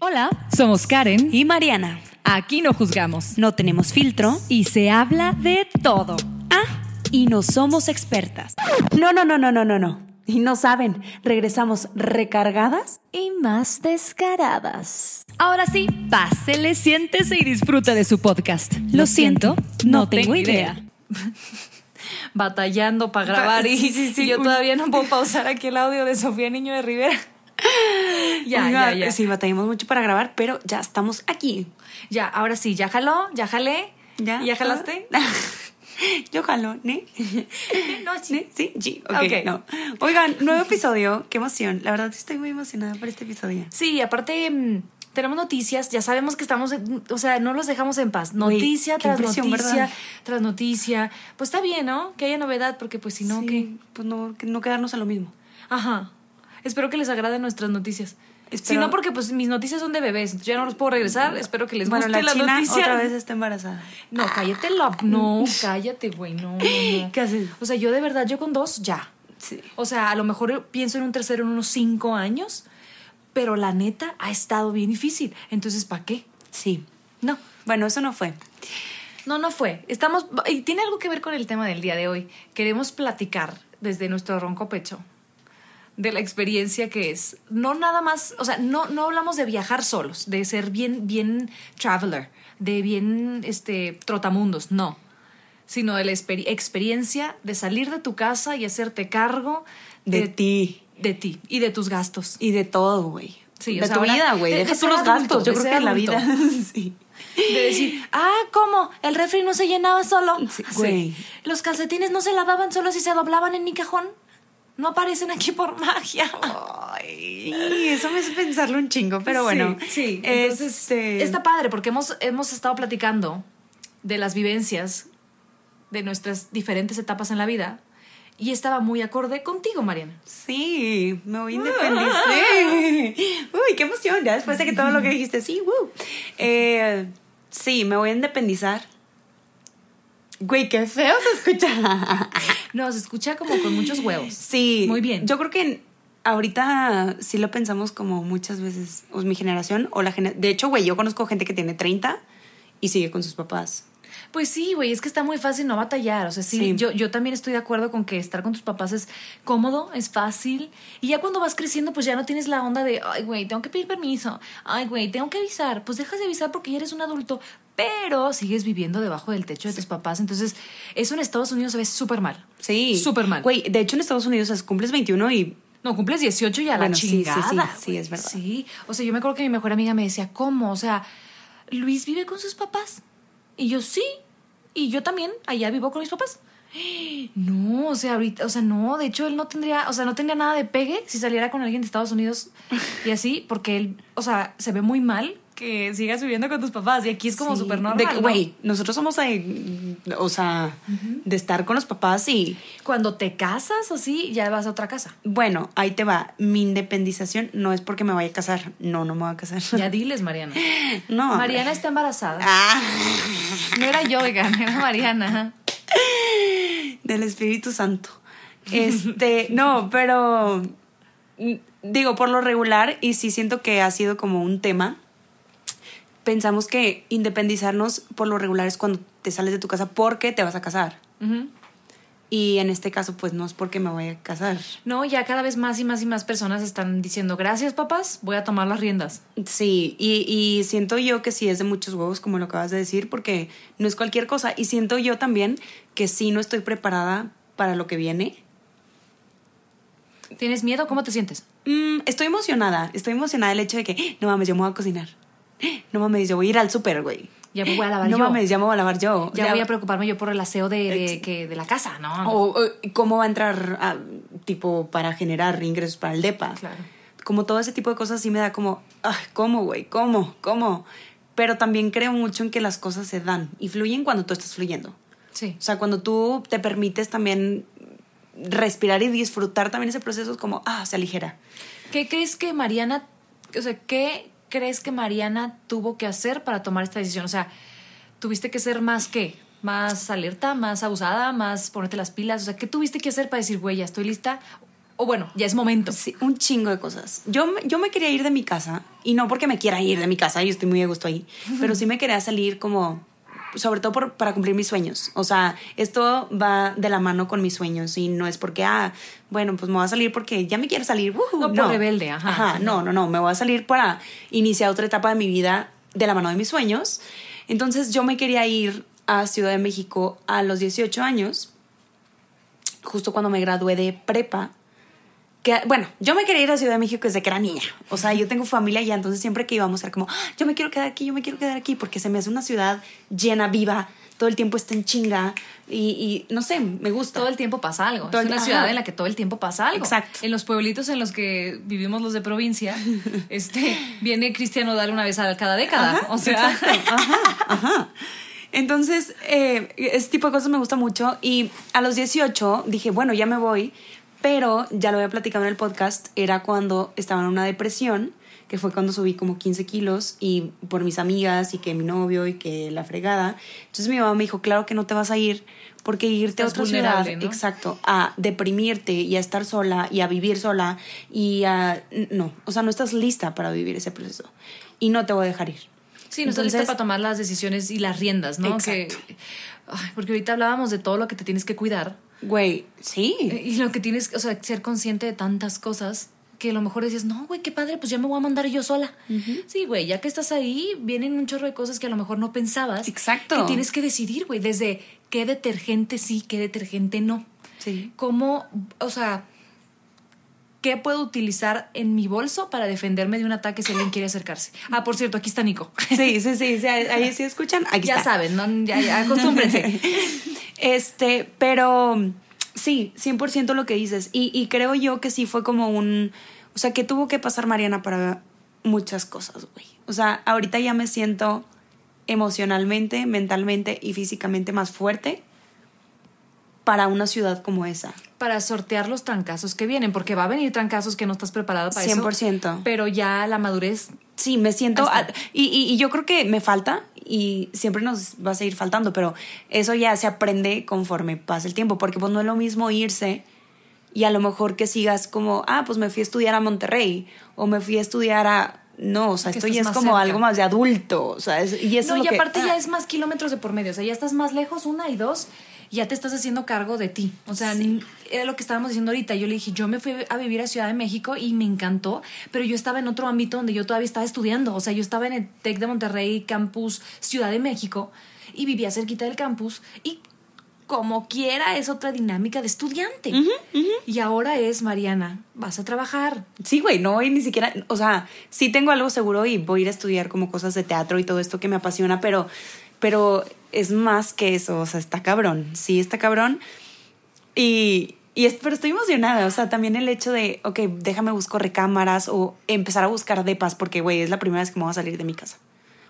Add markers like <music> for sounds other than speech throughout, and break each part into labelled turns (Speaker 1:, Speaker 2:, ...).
Speaker 1: Hola, somos Karen
Speaker 2: y Mariana.
Speaker 1: Aquí no juzgamos
Speaker 2: No tenemos filtro
Speaker 1: y se habla de todo.
Speaker 2: Ah, y no somos expertas. No, no, no, no, no, no, no. Y no saben, regresamos recargadas
Speaker 1: Y más descaradas. Ahora sí, pásele, siéntese y disfruta de su podcast. Lo, siento, no, tengo idea. <laughs> Batallando para grabar y,
Speaker 2: Sí, sí, sí.
Speaker 1: y yo todavía no puedo pausar aquí el audio de Sofía Niño de Rivera. <laughs> ya,
Speaker 2: Oiga,
Speaker 1: ya, ya.
Speaker 2: Sí, batallamos mucho para grabar, pero ya estamos aquí.
Speaker 1: Ya, ahora sí, ya jaló, ya jalé.
Speaker 2: ¿Ya?
Speaker 1: ¿Ya jalaste? <laughs>
Speaker 2: Yo jalo, ¿ne? <laughs>
Speaker 1: No, sí.
Speaker 2: ¿Ne? Sí, sí, ok,
Speaker 1: Ok.
Speaker 2: no. Oigan, nuevo episodio, qué emoción. La verdad estoy muy emocionada por este episodio.
Speaker 1: Sí, aparte mm, tenemos noticias, ya sabemos que estamos, o sea, no los dejamos en paz. Noticia tras noticia
Speaker 2: ¿verdad?
Speaker 1: tras noticia. Pues está bien, ¿no? Que haya novedad, porque pues si no,
Speaker 2: Sí,
Speaker 1: ¿qué?
Speaker 2: Pues no, que no quedarnos a lo mismo.
Speaker 1: Ajá. Espero que les agraden nuestras noticias. Si no, porque pues mis noticias son de bebés, entonces ya no los puedo regresar. Espero que les
Speaker 2: bueno,
Speaker 1: guste
Speaker 2: la
Speaker 1: la,
Speaker 2: china
Speaker 1: noticia.
Speaker 2: otra vez está embarazada.
Speaker 1: No, cállate la... No, <laughs> cállate, güey, no, no, no. <laughs>
Speaker 2: ¿Qué haces?
Speaker 1: O sea, yo de verdad, yo con dos, ya.
Speaker 2: Sí.
Speaker 1: O sea, a lo mejor pienso en un tercero en unos cinco años, pero la neta ha estado bien difícil. Entonces, ¿para qué?
Speaker 2: Sí.
Speaker 1: No,
Speaker 2: Bueno, eso no fue.
Speaker 1: no, no fue. Estamos, y tiene algo que ver con el tema del día de hoy. Queremos platicar desde nuestro ronco pecho de la experiencia que es. No nada más, o sea, no, no hablamos de viajar solos, de ser bien, bien traveler, de bien, este, trotamundos, no. Sino de la exper- experiencia de salir de tu casa y hacerte cargo
Speaker 2: De ti.
Speaker 1: De ti y de tus gastos.
Speaker 2: Y de todo, güey.
Speaker 1: Sí, o
Speaker 2: de
Speaker 1: sea,
Speaker 2: tu
Speaker 1: ahora-
Speaker 2: vida, güey.
Speaker 1: de- de
Speaker 2: Deja tú los
Speaker 1: adulto,
Speaker 2: gastos. Yo creo que en la vida. <laughs> sí.
Speaker 1: De decir, ah, ¿cómo? El refri no se llenaba solo.
Speaker 2: Sí, güey.
Speaker 1: Los calcetines no se lavaban solo si se doblaban en mi cajón. No aparecen aquí por magia.
Speaker 2: Ay, eso me hace pensarlo un chingo, pero bueno.
Speaker 1: Sí, sí. Entonces,
Speaker 2: Este,
Speaker 1: está padre porque hemos, hemos estado platicando de las vivencias de nuestras diferentes etapas en la vida y estaba muy acorde contigo, Mariana.
Speaker 2: Sí, me voy a independizar. <laughs> Uy, qué emoción. Ya después de que todo lo que dijiste, sí, woo. Eh, sí, me voy a independizar. Güey, qué feo se escucha.
Speaker 1: No, se escucha como con muchos huevos.
Speaker 2: Sí.
Speaker 1: Muy bien.
Speaker 2: Yo creo que ahorita sí lo pensamos como muchas veces, o mi generación, o la generación. De hecho, güey, yo conozco gente que tiene 30 y sigue con sus papás.
Speaker 1: Pues sí, güey, es que está muy fácil no batallar. O sea, sí,
Speaker 2: Sí.
Speaker 1: Yo, yo también estoy de acuerdo con que estar con tus papás es cómodo, es fácil. Y ya cuando vas creciendo, pues ya no tienes la onda de, ay, güey, tengo que pedir permiso. Ay, güey, tengo que avisar. Pues dejas de avisar porque ya eres un adulto, pero sigues viviendo debajo del techo de tus papás. Entonces, eso en Estados Unidos se ve súper mal.
Speaker 2: Sí.
Speaker 1: Súper mal.
Speaker 2: Güey, de hecho en Estados Unidos sea, cumples 21 y
Speaker 1: No, cumples 18 y a
Speaker 2: Bueno,
Speaker 1: la
Speaker 2: sí, sí, sí,
Speaker 1: chingada.
Speaker 2: sí, es verdad.
Speaker 1: Sí. O sea, yo me acuerdo que mi mejor amiga me decía, ¿cómo? O sea, Luis vive con sus papás. Y yo, sí. Y yo también, allá vivo con mis papás. No, o sea, ahorita, o sea, no, de hecho él no tendría, o sea, no tendría nada de pegue si saliera con alguien de Estados Unidos y así, porque él, o sea, se ve muy mal que sigas viviendo con tus papás y aquí es como súper normal.
Speaker 2: Güey, nosotros somos de, o sea, de estar con los papás y,
Speaker 1: Cuando te casas así, ya vas a otra casa.
Speaker 2: bueno, ahí te va. Mi independización no es porque me vaya a casar. No, no me voy a casar.
Speaker 1: Ya diles, Mariana. <laughs>
Speaker 2: No.
Speaker 1: Mariana está embarazada.
Speaker 2: Ah,
Speaker 1: No era yo, oigan, era Mariana.
Speaker 2: del Espíritu Santo. <laughs> Este, no, pero mm, digo, por lo regular, y sí siento que ha sido como un tema, pensamos que independizarnos por lo regular es cuando te sales de tu casa porque te vas a casar. Y en este caso, pues no es porque me voy a casar.
Speaker 1: No, ya cada vez más y más y más personas están diciendo, gracias papás, voy a tomar las riendas.
Speaker 2: Sí, y, y siento yo que sí es de muchos huevos, como lo acabas de decir, porque no es cualquier cosa. Y siento yo también que sí no estoy preparada para lo que viene.
Speaker 1: ¿Tienes miedo? ¿Cómo te sientes?
Speaker 2: Mm, estoy emocionada, estoy emocionada del hecho de que, no mames, yo me voy a cocinar. <gasps> No mames, yo voy a ir al súper, güey.
Speaker 1: Ya me voy a lavar <gasps>
Speaker 2: no
Speaker 1: yo.
Speaker 2: mames, ya me voy a lavar yo.
Speaker 1: Ya, voy a preocuparme yo por el aseo de, de, que, de la casa, ¿no?
Speaker 2: O, o, cómo va a entrar, a, tipo, para generar ingresos para el DEPA.
Speaker 1: Claro.
Speaker 2: como todo ese tipo de cosas sí me da como, ay, ¿cómo, güey? ¿Cómo? ¿Cómo? Pero también creo mucho en que las cosas se dan y fluyen cuando tú estás fluyendo.
Speaker 1: Sí.
Speaker 2: O sea, cuando tú te permites también respirar y disfrutar también ese proceso, es como, ah, se aligera.
Speaker 1: ¿Qué crees que Mariana, o sea, qué crees que Mariana tuvo que hacer para tomar esta decisión? O sea, tuviste que ser más qué? Más alerta, más abusada, más ponerte las pilas. O sea, ¿qué tuviste que hacer para decir, güey, ya estoy lista? O bueno, ya es momento.
Speaker 2: Sí, un chingo de cosas. Yo, yo me quería ir de mi casa, y no porque me quiera ir de mi casa, yo estoy muy a gusto ahí, pero sí me quería salir como, sobre todo por- para cumplir mis sueños. O sea, esto va de la mano con mis sueños y no es porque, ah, bueno, pues me voy a salir porque ya me quiero salir.
Speaker 1: No, por rebelde, ajá.
Speaker 2: Ajá, no, no, no, me voy a salir para iniciar otra etapa de mi vida de la mano de mis sueños. Entonces yo me quería ir a Ciudad de México a los 18 años, justo cuando me gradué de prepa. Que, bueno, yo me quería ir a Ciudad de México desde que era niña. O sea, yo tengo familia allá, entonces siempre que íbamos era como, "Ah, yo me quiero quedar aquí, yo me quiero quedar aquí, porque se me hace una ciudad llena, viva, todo el tiempo está en chinga y, y no sé, me gusta.
Speaker 1: Todo el tiempo pasa algo.
Speaker 2: Todo
Speaker 1: es una
Speaker 2: ajá.
Speaker 1: ciudad en la que todo el tiempo pasa algo.
Speaker 2: Exacto.
Speaker 1: En los pueblitos en los que vivimos los de provincia, <laughs> este, viene Cristiano Dal una vez a cada década.
Speaker 2: Ajá,
Speaker 1: o sea,
Speaker 2: exacto. <laughs> Ajá, ajá. Entonces, eh, ese tipo de cosas me gusta mucho. Y a los 18 dije, bueno, ya me voy. Pero ya lo había platicado en el podcast. Era cuando estaba en una depresión, que fue cuando subí como 15 kilos. Y por mis amigas, y que mi novio, y que la fregada. Entonces mi mamá me dijo, claro que no te vas a ir. Porque irte
Speaker 1: Estás
Speaker 2: a otra ciudad, exacto, a deprimirte y a estar sola y a vivir sola y a... No, o sea, no estás lista para vivir ese proceso. Y no te voy a dejar ir.
Speaker 1: sí, no estás lista
Speaker 2: Entonces-
Speaker 1: para tomar las decisiones y las riendas, ¿no?
Speaker 2: Exacto.
Speaker 1: Que, ay, porque ahorita hablábamos de todo lo que te tienes que cuidar
Speaker 2: Güey, sí.
Speaker 1: y lo que tienes, o sea, ser consciente de tantas cosas que a lo mejor decías, no, güey, qué padre, pues ya me voy a mandar yo sola. Sí, güey, ya que estás ahí, vienen un chorro de cosas que a lo mejor no pensabas.
Speaker 2: Exacto.
Speaker 1: Que tienes que decidir, güey, desde qué detergente sí, qué detergente no.
Speaker 2: Sí.
Speaker 1: cómo, o sea, qué puedo utilizar en mi bolso para defenderme de un ataque si alguien quiere acercarse. Ah, por cierto, aquí está Nico.
Speaker 2: Sí, sí, sí, sí, ahí sí escuchan. Aquí
Speaker 1: ya
Speaker 2: está.
Speaker 1: saben, ¿no? ya, ya acostúmbrense. <laughs>
Speaker 2: Este, pero sí, 100% lo que dices. Y, y creo yo que sí fue como un. O sea, que tuvo que pasar Mariana para muchas cosas, güey. O sea, ahorita ya me siento emocionalmente, mentalmente y físicamente más fuerte para una ciudad como esa.
Speaker 1: Para sortear los trancazos que vienen, porque va a venir trancazos que no estás preparado para eso.
Speaker 2: 100%.
Speaker 1: Pero ya la madurez
Speaker 2: Sí, me siento... Y, y- y yo creo que me falta y siempre nos va a seguir faltando, pero eso ya se aprende conforme pasa el tiempo, porque pues no es lo mismo irse y a lo mejor que sigas como, ah, pues me fui a estudiar a Monterrey o me fui a estudiar a... No, o sea, esto ya es como
Speaker 1: cerca.
Speaker 2: algo más de adulto, o sea, es- y eso
Speaker 1: no,
Speaker 2: es lo
Speaker 1: y
Speaker 2: que-
Speaker 1: aparte ya
Speaker 2: ah,
Speaker 1: es más kilómetros de por medio. O sea, ya estás más lejos, una y dos, ya te estás haciendo cargo de ti. O sea, era lo que estábamos diciendo ahorita. Yo le dije, yo me fui a vivir a Ciudad de México y me encantó, pero yo estaba en otro ámbito donde yo todavía estaba estudiando. O sea, yo estaba en el TEC de Monterrey, campus Ciudad de México, y vivía cerquita del campus. Y como quiera, es otra dinámica de estudiante. Y ahora es, Mariana, vas a trabajar.
Speaker 2: Sí, güey, no, y ni siquiera, o sea, sí tengo algo seguro y voy a ir a estudiar como cosas de teatro y todo esto que me apasiona, pero, pero es más que eso, o sea, está cabrón, sí, está cabrón. Y, y es, pero estoy emocionada, o sea, también el hecho de, ok, déjame busco recámaras o empezar a buscar depas, porque, güey, es la primera vez que me voy a salir de mi casa.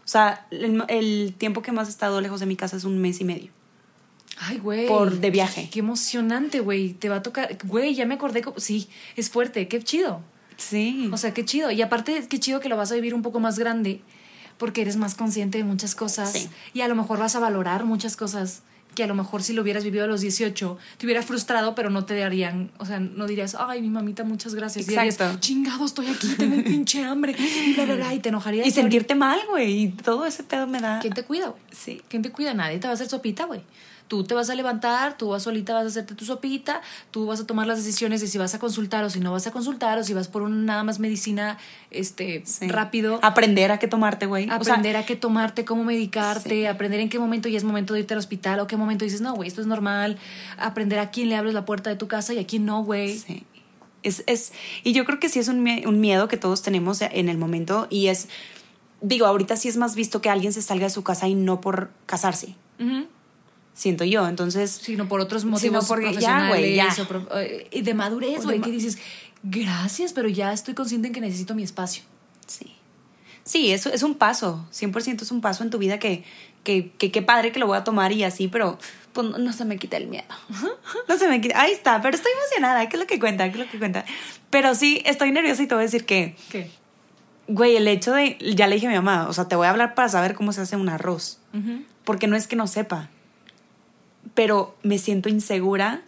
Speaker 2: O sea, el, el tiempo que más he estado lejos de mi casa es un mes y medio.
Speaker 1: Ay, güey.
Speaker 2: Por de viaje.
Speaker 1: Qué emocionante, güey. Te va a tocar. Güey, ya me acordé. co- Sí, es fuerte. Qué chido.
Speaker 2: Sí.
Speaker 1: O sea, qué chido. Y aparte, qué chido que lo vas a vivir un poco más grande porque eres más consciente de muchas cosas.
Speaker 2: Sí.
Speaker 1: Y a lo mejor vas a valorar muchas cosas que a lo mejor si lo hubieras vivido a los 18 te hubiera frustrado, pero no te darían, o sea, no dirías, ay, mi mamita, muchas gracias. Y dirías,
Speaker 2: Exacto.
Speaker 1: chingado, estoy aquí, tengo un pinche hambre, y bla, bla, bla, y te enojarías.
Speaker 2: y sentirte mal, güey, y todo ese pedo me da...
Speaker 1: ¿Quién te cuida, güey?
Speaker 2: Sí.
Speaker 1: ¿Quién te cuida? Nadie te va a hacer sopita, güey. Tú te vas a levantar, tú vas solita, vas a hacerte tu sopita, tú vas a tomar las decisiones de si vas a consultar o si no vas a consultar o si vas por un nada más medicina este
Speaker 2: Sí.
Speaker 1: rápido.
Speaker 2: Aprender a qué tomarte, güey. O sea,
Speaker 1: Aprender a qué tomarte, cómo medicarte,
Speaker 2: Sí.
Speaker 1: aprender en qué momento ya es momento de irte al hospital o qué momento dices, no, güey, esto es normal. Aprender a quién le abres la puerta de tu casa y a quién no, güey.
Speaker 2: Sí. Es, es, y yo creo que sí es un, mie- un miedo que todos tenemos en el momento y es, digo, ahorita sí es más visto que alguien se salga de su casa y no por casarse. Siento yo. Entonces,
Speaker 1: Sino por otros
Speaker 2: Sino
Speaker 1: motivos
Speaker 2: porque ya,
Speaker 1: profesionales
Speaker 2: güey, ya.
Speaker 1: o eh, y de madurez, güey, que dices, gracias, pero ya estoy consciente en que necesito mi espacio.
Speaker 2: Sí. Sí, eso es un paso, 100% es un paso en tu vida que, que, que qué padre que lo voy a tomar y así, pero pues no, no se me quita el miedo. No se me quita. Ahí está, pero estoy emocionada, ¿qué es lo que cuenta? ¿Qué es lo que cuenta? Pero sí, estoy nerviosa y te voy a decir que,
Speaker 1: ¿Qué?
Speaker 2: güey, el hecho de, ya le dije a mi mamá, o sea, te voy a hablar para saber cómo se hace un arroz, porque no es que no sepa, pero me siento insegura,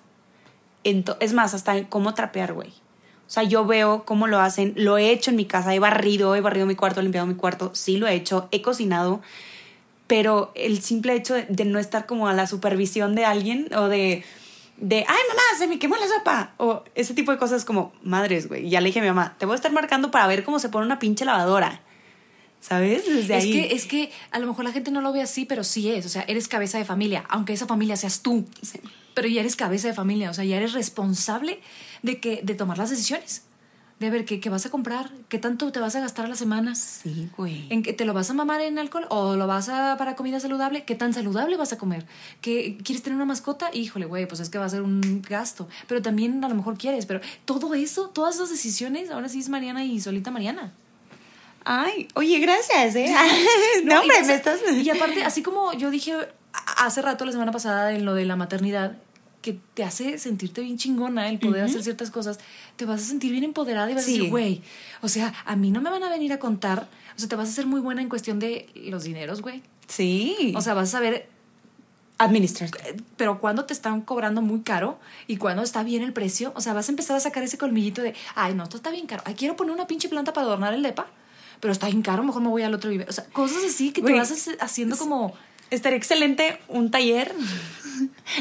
Speaker 2: es más, hasta cómo trapear, güey. O sea, yo veo cómo lo hacen, lo he hecho en mi casa, he barrido, he barrido mi cuarto, he limpiado mi cuarto, sí lo he hecho, he cocinado, pero el simple hecho de, no estar como a la supervisión de alguien o de, de, ay mamá, se me quemó la sopa, o ese tipo de cosas como, madres, güey. Ya le dije a mi mamá, te voy a estar marcando para ver cómo se pone una pinche lavadora. ¿Sabes? Desde
Speaker 1: Es
Speaker 2: ahí.
Speaker 1: que, es que a lo mejor la gente no lo ve así, pero sí es. O sea, eres cabeza de familia, aunque esa familia seas tú.
Speaker 2: Sí.
Speaker 1: Pero ya eres cabeza de familia, o sea, ya eres responsable de, que, de tomar las decisiones. De ver qué, qué vas a comprar, qué tanto te vas a gastar a la semana.
Speaker 2: Sí, güey.
Speaker 1: ¿En que te lo vas a mamar en alcohol o lo vas a para comida saludable? ¿Qué tan saludable vas a comer? ¿Que quieres tener una mascota? Híjole, güey, pues es que va a ser un gasto. Pero también a lo mejor quieres. Pero todo eso, todas esas decisiones, ahora sí es Mariana y solita Mariana.
Speaker 2: Ay, oye, gracias, ¿eh? <laughs> no,
Speaker 1: No,
Speaker 2: hombre,
Speaker 1: y
Speaker 2: me estás...
Speaker 1: Y aparte, así como yo dije hace rato, la semana pasada, en lo de la maternidad, que te hace sentirte bien chingona el poder hacer ciertas cosas, te vas a sentir bien empoderada y vas
Speaker 2: Sí.
Speaker 1: a decir, güey, o sea, a mí no me van a venir a contar, o sea, te vas a hacer muy buena en cuestión de los dineros, güey.
Speaker 2: Sí.
Speaker 1: O sea, vas a saber,
Speaker 2: administrar.
Speaker 1: pero cuando te están cobrando muy caro y cuando está bien el precio, o sea, vas a empezar a sacar ese colmillito de, ay, no, esto está bien caro, ay, quiero poner una pinche planta para adornar el depa, pero está bien caro, mejor me voy al otro vive. O sea, cosas así que te vas hace- haciendo como...
Speaker 2: Estaría excelente un taller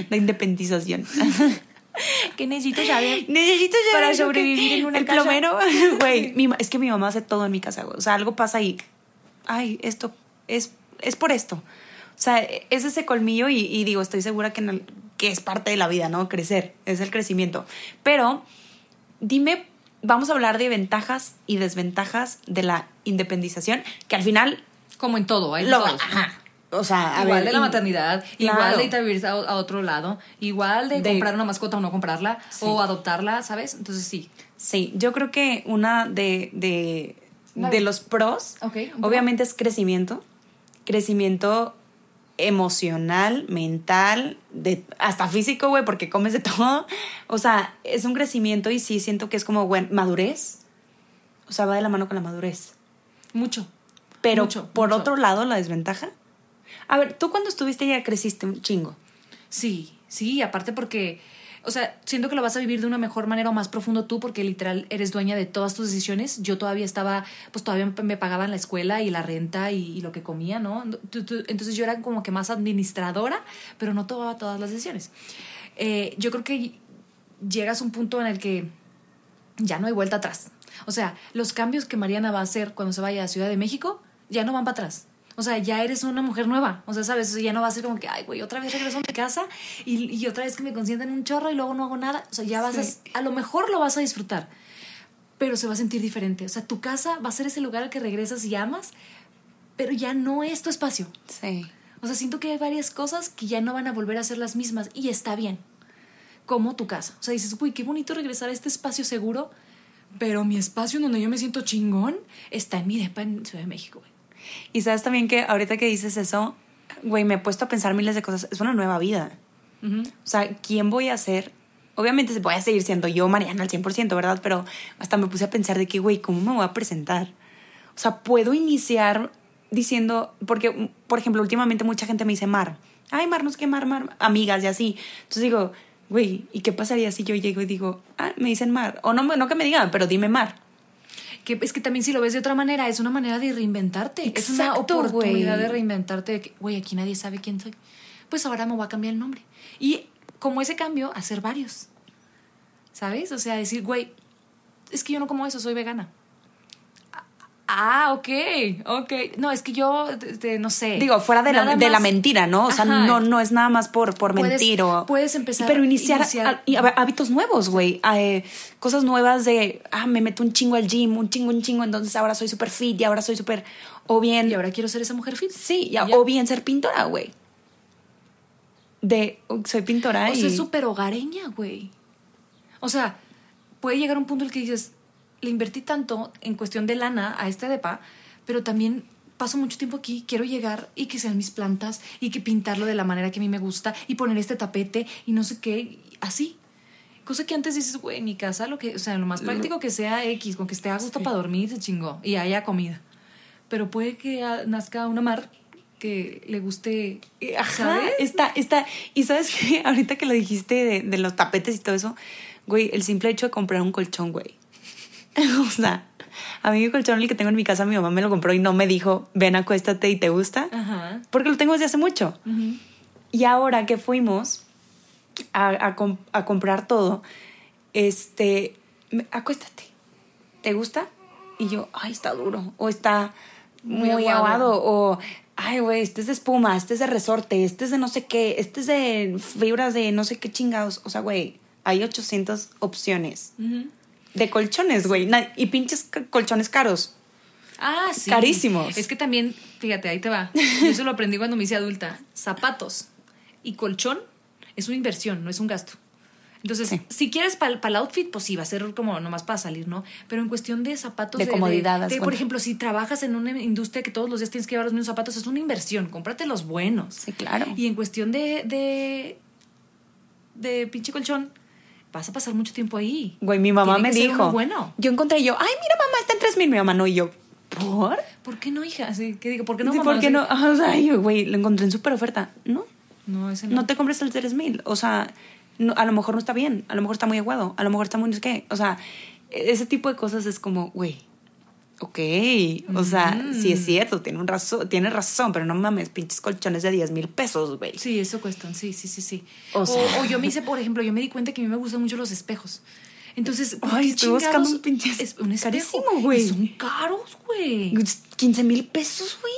Speaker 2: de independización. <laughs>
Speaker 1: ¿Qué necesito saber?
Speaker 2: Necesito ya
Speaker 1: Para sobrevivir en una
Speaker 2: el
Speaker 1: casa.
Speaker 2: plomero, <laughs> güey, es que mi mamá hace todo en mi casa. O sea, algo pasa y ay, esto es es por esto. O sea, es ese colmillo y, y digo, estoy segura que, el- que es parte de la vida, ¿no? Crecer, es el crecimiento. Pero dime, vamos a hablar de ventajas y desventajas de la independización, que al final
Speaker 1: Como en todo, hay
Speaker 2: lo,
Speaker 1: todos.
Speaker 2: ajá. O sea, a
Speaker 1: igual
Speaker 2: ver,
Speaker 1: de la maternidad,
Speaker 2: Claro.
Speaker 1: igual de irte a vivir a, a otro lado, igual de,
Speaker 2: De-
Speaker 1: comprar una mascota o no comprarla,
Speaker 2: Sí.
Speaker 1: o adoptarla, ¿sabes? Entonces sí.
Speaker 2: Sí, yo creo que una de, de, de los pros, obviamente es crecimiento, crecimiento emocional, mental, de, hasta físico, güey, porque comes de <laughs> todo. O sea, es un crecimiento y sí siento que es como, güey, madurez. O sea, va de la mano con la madurez.
Speaker 1: Mucho.
Speaker 2: Pero
Speaker 1: Mucho,
Speaker 2: por
Speaker 1: mucho.
Speaker 2: otro lado, la desventaja. A ver, tú cuando estuviste ya creciste un chingo.
Speaker 1: Sí, sí, aparte porque, o sea, siento que lo vas a vivir de una mejor manera o más profundo tú porque literal eres dueña de todas tus decisiones. Yo todavía estaba, pues todavía me pagaban la escuela y la renta y, lo que comía, ¿no? Entonces yo era como que más administradora, pero no tomaba todas las decisiones. Eh, yo creo que llegas a un punto en el que ya no hay vuelta atrás. O sea, los cambios que Mariana va a hacer cuando se vaya a Ciudad de México ya no van para atrás. O sea, ya eres una mujer nueva. O sea, ¿sabes? O sea, ya no va a ser como que, ay, güey, otra vez regreso a mi casa y, y otra vez que me consienten un chorro y luego no hago nada. O sea, ya vas
Speaker 2: Sí.
Speaker 1: a... A lo mejor lo vas a disfrutar, pero se va a sentir diferente. O sea, tu casa va a ser ese lugar al que regresas y amas, pero ya no es tu espacio.
Speaker 2: Sí.
Speaker 1: O sea, siento que hay varias cosas que ya no van a volver a ser las mismas y está bien. Como tu casa. O sea, dices, uy, qué bonito regresar a este espacio seguro, pero mi espacio en donde yo me siento chingón está en mi depa en Ciudad de México. güey.
Speaker 2: Y sabes también que ahorita que dices eso, güey, me he puesto a pensar miles de cosas. Es una nueva vida.
Speaker 1: Ujú.
Speaker 2: O sea, ¿quién voy a ser? Obviamente voy a seguir siendo yo, Mariana, al 100%, ¿verdad? Pero hasta me puse a pensar de que, güey, ¿cómo me voy a presentar? O sea, puedo iniciar diciendo, porque, por ejemplo, últimamente mucha gente me dice Mar. Ay, Mar, no sé qué, Mar, Mar, amigas y así. Entonces digo, güey, ¿y qué pasaría si yo llego y digo, ah, me dicen Mar? O no, no que me digan, pero dime Mar.
Speaker 1: Que es que también si lo ves de otra manera, es una manera de reinventarte. es una oportunidad de reinventarte. de que, Güey, aquí nadie sabe quién soy. Pues ahora me voy a cambiar el nombre. Y como ese cambio, hacer varios. ¿Sabes? O sea, decir, güey, es que yo no como eso, soy vegana. Ah, ok, ok. No, es que yo, no sé.
Speaker 2: Digo, fuera de la, de la mentira, ¿no? O sea,
Speaker 1: Ajá.
Speaker 2: no, no es nada más por, por
Speaker 1: Puedes-
Speaker 2: mentir o...
Speaker 1: puedes empezar
Speaker 2: Pero iniciar,
Speaker 1: iniciar-
Speaker 2: a- hábitos nuevos, güey. Eh, cosas nuevas de, ah, me meto un chingo al gym, un chingo, un chingo, entonces ahora soy súper fit y ahora soy súper... O bien...
Speaker 1: Y ahora quiero ser esa mujer fit.
Speaker 2: Sí, o bien ser pintora, güey. De, soy pintora
Speaker 1: O
Speaker 2: y...
Speaker 1: ser súper hogareña, güey. O sea, puede llegar un punto en el que dices, le invertí tanto en cuestión de lana a este depa, pero también paso mucho tiempo aquí, quiero llegar y que sean mis plantas y que pintarlo de la manera que a mí me gusta y poner este tapete y no sé qué, así. Cosa que antes dices, güey, en mi casa, lo que, o sea, lo más práctico que sea X, con que esté a gusto para dormir, se chingó y haya comida. Pero puede que nazca una mar que le guste,
Speaker 2: Ajá,
Speaker 1: ¿sabes?
Speaker 2: está, está. Y sabes que <laughs> ahorita que lo dijiste de, de los tapetes y todo eso, güey, el simple hecho de comprar un colchón, güey. <laughs> o sea, a mí mi colchón, el que tengo en mi casa, mi mamá me lo compró y no me dijo, ven, acuéstate y te gusta.
Speaker 1: Ajá.
Speaker 2: Porque lo tengo desde hace mucho. Y ahora que fuimos a, a com- a comprar todo, este, acuéstate. ¿Te gusta? Y yo, ay, está duro. O está muy,
Speaker 1: Muy
Speaker 2: aguado.
Speaker 1: aguado.
Speaker 2: O, ay, güey, este es de espuma, este es de resorte, este es de no sé qué, este es de fibras de no sé qué chingados. O sea, güey, hay 800 opciones de colchones, güey. Y pinches colchones caros.
Speaker 1: Ah, sí.
Speaker 2: Carísimos.
Speaker 1: Es que también, fíjate, ahí te va. <laughs> Yo eso lo aprendí cuando me hice adulta. Zapatos y colchón es una inversión, no es un gasto. Entonces,
Speaker 2: Sí.
Speaker 1: si quieres para el outfit, pues sí, va a ser como nomás para salir, ¿no? Pero en cuestión de zapatos...
Speaker 2: De comodidad,
Speaker 1: de- por ejemplo, si trabajas en una industria que todos los días tienes que llevar los mismos zapatos, es una inversión. Cómprate los buenos.
Speaker 2: Sí, claro.
Speaker 1: Y en cuestión de, de, de pinche colchón, vas a pasar mucho tiempo ahí.
Speaker 2: Güey, mi mamá
Speaker 1: Tiene
Speaker 2: me
Speaker 1: que ser
Speaker 2: dijo.
Speaker 1: uno bueno.
Speaker 2: Yo encontré yo, ay, mira, mamá, está en 3000. Mi mamá no, y yo, ¿por?
Speaker 1: ¿Por qué no, hija? Así que digo, ¿por qué no,
Speaker 2: Sí,
Speaker 1: mamá?
Speaker 2: ¿Por qué no? O sea, yo, güey, lo encontré en súper oferta. No,
Speaker 1: No, ese no.
Speaker 2: no te compres el 3000. O sea, no, a lo mejor no está bien, a lo mejor está muy aguado, a lo mejor está muy no sé qué. O sea, ese tipo de cosas es como, güey, ok, o sea, sí es cierto, tiene, un razón, tiene razón, pero no mames, pinches colchones de 10 mil pesos, güey.
Speaker 1: Sí, eso cuestan, sí, sí, sí, sí.
Speaker 2: O sea-
Speaker 1: o yo me hice, por ejemplo, yo me di cuenta que a mí me gustan mucho los espejos. Entonces, ¿por
Speaker 2: Ay, estoy buscando un pinche
Speaker 1: es un espejo?
Speaker 2: carísimo, güey.
Speaker 1: Son caros, güey.
Speaker 2: 15 mil pesos, güey.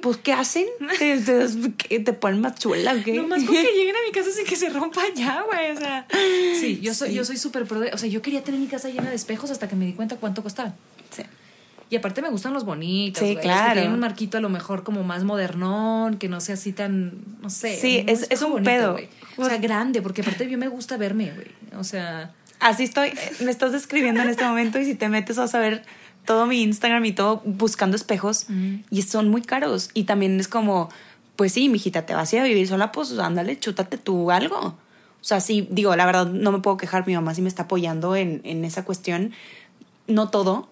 Speaker 2: Pues, ¿qué hacen? ¿Te, te, te ponen o qué?
Speaker 1: Nomás con que lleguen a mi casa sin que se rompa ya, güey. O sea, sí, yo soy,
Speaker 2: Sí.
Speaker 1: yo soy súper pro de- O sea, yo quería tener mi casa llena de espejos hasta que me di cuenta cuánto costaban. Y aparte me gustan los bonitos.
Speaker 2: Sí,
Speaker 1: güey, los que
Speaker 2: claro.
Speaker 1: tienen un marquito a lo mejor como más modernón, que no sea así tan, no sé.
Speaker 2: Sí, es- es un pedo.
Speaker 1: O sea, grande, porque aparte a mí me gusta verme, güey. O sea,
Speaker 2: Así estoy, eh, me estás describiendo en este momento y si te metes vas a ver todo mi Instagram y todo buscando espejos y son muy caros y también es como, pues sí, mijita, te vas a ir a vivir sola, pues ándale, chútate tú algo. O sea, sí, digo, la verdad no me puedo quejar, mi mamá sí me está apoyando en, en esa cuestión, no todo,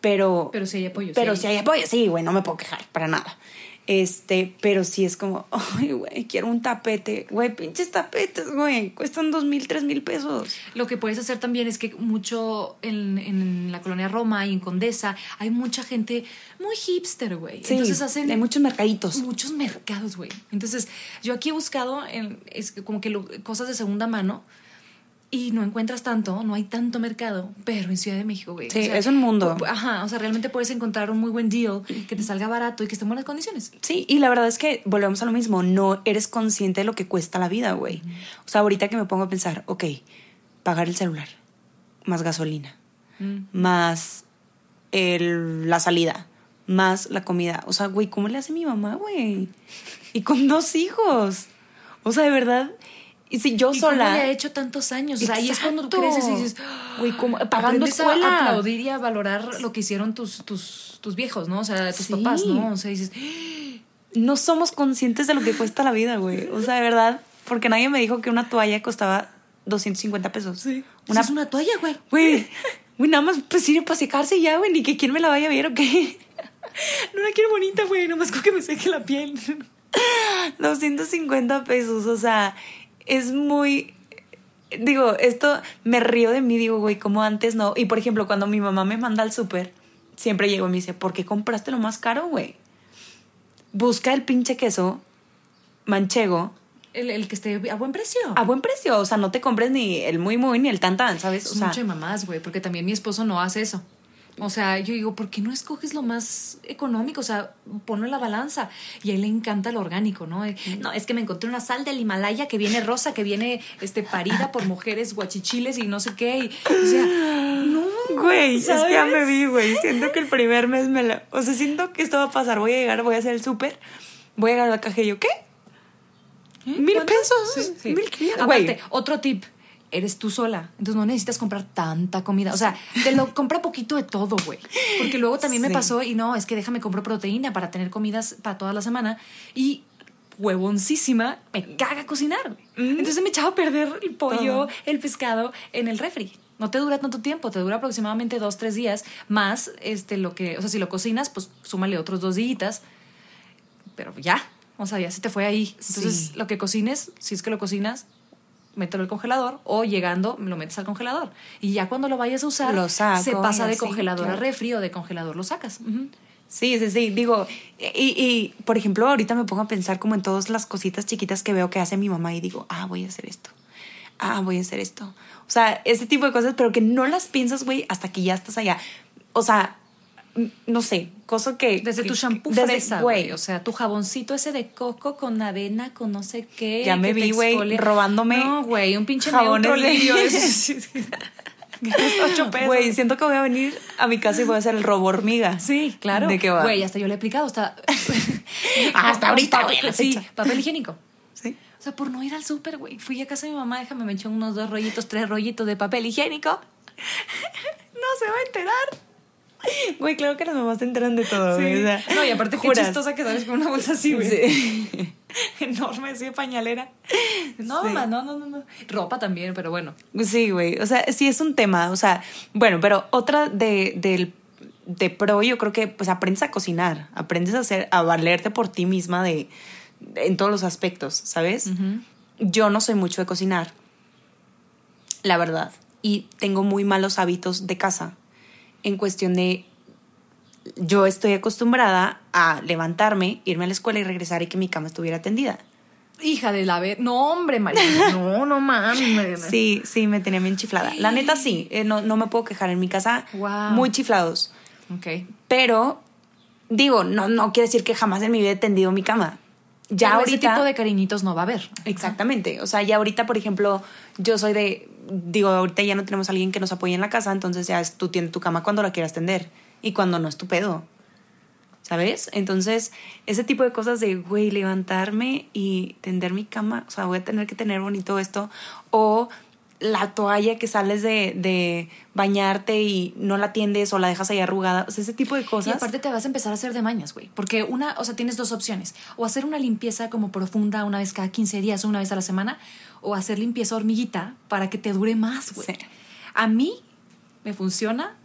Speaker 2: pero...
Speaker 1: pero sí hay apoyo.
Speaker 2: Pero si hay apoyo, sí, güey, no me puedo quejar para nada. Este, pero sí es como, <laughs> ay, güey, quiero un tapete. Güey, pinches tapetes, güey, cuestan dos mil, tres mil pesos.
Speaker 1: Lo que puedes hacer también es que mucho en, en la colonia Roma y en Condesa hay mucha gente muy hipster, güey.
Speaker 2: Sí,
Speaker 1: Entonces hacen
Speaker 2: hay muchos mercaditos.
Speaker 1: muchos mercados, güey. Entonces, yo aquí he buscado en, es que como que lo- cosas de segunda mano y no encuentras tanto, no hay tanto mercado, pero en Ciudad de México, güey.
Speaker 2: Sí, es un mundo.
Speaker 1: Ajá, o sea, realmente puedes encontrar un muy buen deal que te salga barato y que esté en buenas condiciones.
Speaker 2: Sí, y la verdad es que volvemos a lo mismo, no eres consciente de lo que cuesta la vida, güey. O sea, ahorita que me pongo a pensar, ok, pagar el celular, más gasolina, más el- la salida, más la comida. O sea, güey, ¿cómo le hace mi mamá, güey? Y con dos hijos. O sea, de verdad. Y si yo
Speaker 1: ¿Y
Speaker 2: sola.
Speaker 1: cómo le ha hecho tantos años? O sea, ahí es cuando tú
Speaker 2: Exacto.
Speaker 1: creces y dices,
Speaker 2: Güey, ¿cómo? <gasps> Pagando
Speaker 1: aprendes a
Speaker 2: escuela.
Speaker 1: aplaudir y a valorar lo que hicieron tus, tus, tus viejos, ¿no? O sea, tus
Speaker 2: Sí.
Speaker 1: papás, ¿no? O sea, dices, <gasps>
Speaker 2: no somos conscientes de lo que cuesta la vida, güey. O sea, de verdad, porque nadie me dijo que una toalla costaba 250 pesos.
Speaker 1: una,
Speaker 2: Una,
Speaker 1: es una toalla, güey.
Speaker 2: güey, <laughs> güey, nada más pues sirve para secarse ya, güey, ni que quién me la vaya a ver o qué. <laughs>
Speaker 1: No la quiero bonita, güey, nomás con que me seque la piel. <laughs>
Speaker 2: 250 pesos, o sea, es muy... Digo, esto me río de mí, digo, güey, como antes no. Y por ejemplo, cuando mi mamá me manda al súper, siempre llego y me dice, ¿por qué compraste lo más caro, güey? Busca el pinche queso manchego
Speaker 1: El, el que esté a buen precio.
Speaker 2: a buen precio. O sea, no te compres ni el muy muy ni el tan tan, ¿sabes? O
Speaker 1: Es
Speaker 2: sea,
Speaker 1: mucho de mamás, güey, porque también mi esposo no hace eso. O sea, yo digo, ¿por qué no escoges lo más económico? O sea, ponlo en la balanza. Y a él le encanta lo orgánico, ¿no? Eh, No, es que me encontré una sal del Himalaya que viene rosa, que viene este, parida por mujeres guachichiles y no sé qué. Y, o sea, no.
Speaker 2: güey, es que ya
Speaker 1: ¿sabes?
Speaker 2: me vi, güey. Siento que el primer mes me la. O sea, siento que esto va a pasar. Voy a llegar, voy a hacer el súper, voy a llegar a la caja y yo, ¿qué? Mil
Speaker 1: ¿Cuánto?
Speaker 2: pesos.
Speaker 1: Sí, sí.
Speaker 2: Mil quinientos.
Speaker 1: Aparte, otro tip. Eres tú sola. Entonces no necesitas comprar tanta comida. O sea, te lo compra poquito de todo, güey. Porque luego también me pasó y no, es que déjame comprar proteína para tener comidas para toda la semana. Y huevoncísima, me caga cocinar. güey. Entonces me echaba a perder el pollo,
Speaker 2: Todo.
Speaker 1: el pescado en el refri. No te dura tanto tiempo, te dura aproximadamente dos, tres días, más este lo que, o sea, si lo cocinas, pues súmale otros dos días. Pero ya, o sea, ya se te fue ahí. Entonces,
Speaker 2: Sí.
Speaker 1: lo que cocines, si es que lo cocinas, mételo al congelador o llegando lo metes al congelador. Y ya cuando lo vayas a usar,
Speaker 2: Lo saco
Speaker 1: se pasa de
Speaker 2: así,
Speaker 1: congelador a refri o de congelador lo sacas.
Speaker 2: Sí, sí, sí. Digo, y, y, por ejemplo, ahorita me pongo a pensar como en todas las cositas chiquitas que veo que hace mi mamá y digo, ah, voy a hacer esto. Ah, voy a hacer esto. O sea, ese tipo de cosas, pero que no las piensas, güey, hasta que ya estás allá. O sea, no sé, cosa que.
Speaker 1: Desde
Speaker 2: que-
Speaker 1: tu shampoo
Speaker 2: desde-
Speaker 1: fresa, güey. O sea, tu jaboncito ese de coco con avena, con no sé qué.
Speaker 2: Ya me vi, güey, robándome
Speaker 1: No, güey, un pinche
Speaker 2: jabones de-. <laughs> <laughs> Güey, siento que voy a venir a mi casa y voy a hacer el robo hormiga.
Speaker 1: Sí, claro.
Speaker 2: ¿De qué va?
Speaker 1: Güey, hasta yo le he aplicado. Hasta, <laughs>
Speaker 2: Hasta ahorita, güey,
Speaker 1: Sí, papel higiénico.
Speaker 2: Sí.
Speaker 1: O sea, por no ir al súper, güey. Fui a casa de mi mamá, déjame, me echó unos dos rollitos, tres rollitos de papel higiénico.
Speaker 2: No se va a enterar. <laughs> Güey, claro que las mamás se enteran de todo, o sea,
Speaker 1: no, y aparte qué chistosa que sales con una bolsa así, güey.
Speaker 2: Sí. <laughs>
Speaker 1: Enorme, así de pañalera. No,
Speaker 2: Sí.
Speaker 1: mamá, no, no, no, no. Ropa también, pero bueno.
Speaker 2: Sí, güey. O sea, sí es un tema. O sea, bueno, pero otra de, del de pro, yo creo que pues aprendes a cocinar. Aprendes a hacer, a valerte por ti misma de, en todos los aspectos, ¿sabes? Yo no soy mucho de cocinar. La verdad. Y tengo muy malos hábitos de casa. En cuestión de. Yo estoy acostumbrada a levantarme, irme a la escuela y regresar y que mi cama estuviera tendida.
Speaker 1: Hija de la ver. No, hombre, María. No, no <laughs> mames.
Speaker 2: Sí, sí, me tenía bien chiflada. La neta sí, eh, no, no me puedo quejar en mi casa.
Speaker 1: Wow.
Speaker 2: Muy chiflados.
Speaker 1: Ok.
Speaker 2: Pero, digo, no, no quiere decir que jamás en mi vida he tendido mi cama. Ya
Speaker 1: Pero
Speaker 2: ahorita.
Speaker 1: Ese tipo de cariñitos no va a haber.
Speaker 2: Exactamente. O sea, ya ahorita, por ejemplo, yo soy de. Digo, ahorita ya no tenemos a alguien que nos apoye en la casa, entonces ya es, tú tienes tu cama cuando la quieras tender y cuando no es tu pedo. ¿Sabes? Entonces, ese tipo de cosas de, güey, levantarme y tender mi cama, o sea, voy a tener que tener bonito esto. O la toalla que sales de, de bañarte y no la tiendes o la dejas ahí arrugada. O sea, ese tipo de
Speaker 1: Y
Speaker 2: cosas.
Speaker 1: aparte te vas a empezar a hacer de mañas, güey. Porque una, o sea, tienes dos opciones. O hacer una limpieza como profunda una vez cada 15 días o una vez a la semana. O hacer limpieza hormiguita para que te dure más, güey.
Speaker 2: Sí.
Speaker 1: A mí me funciona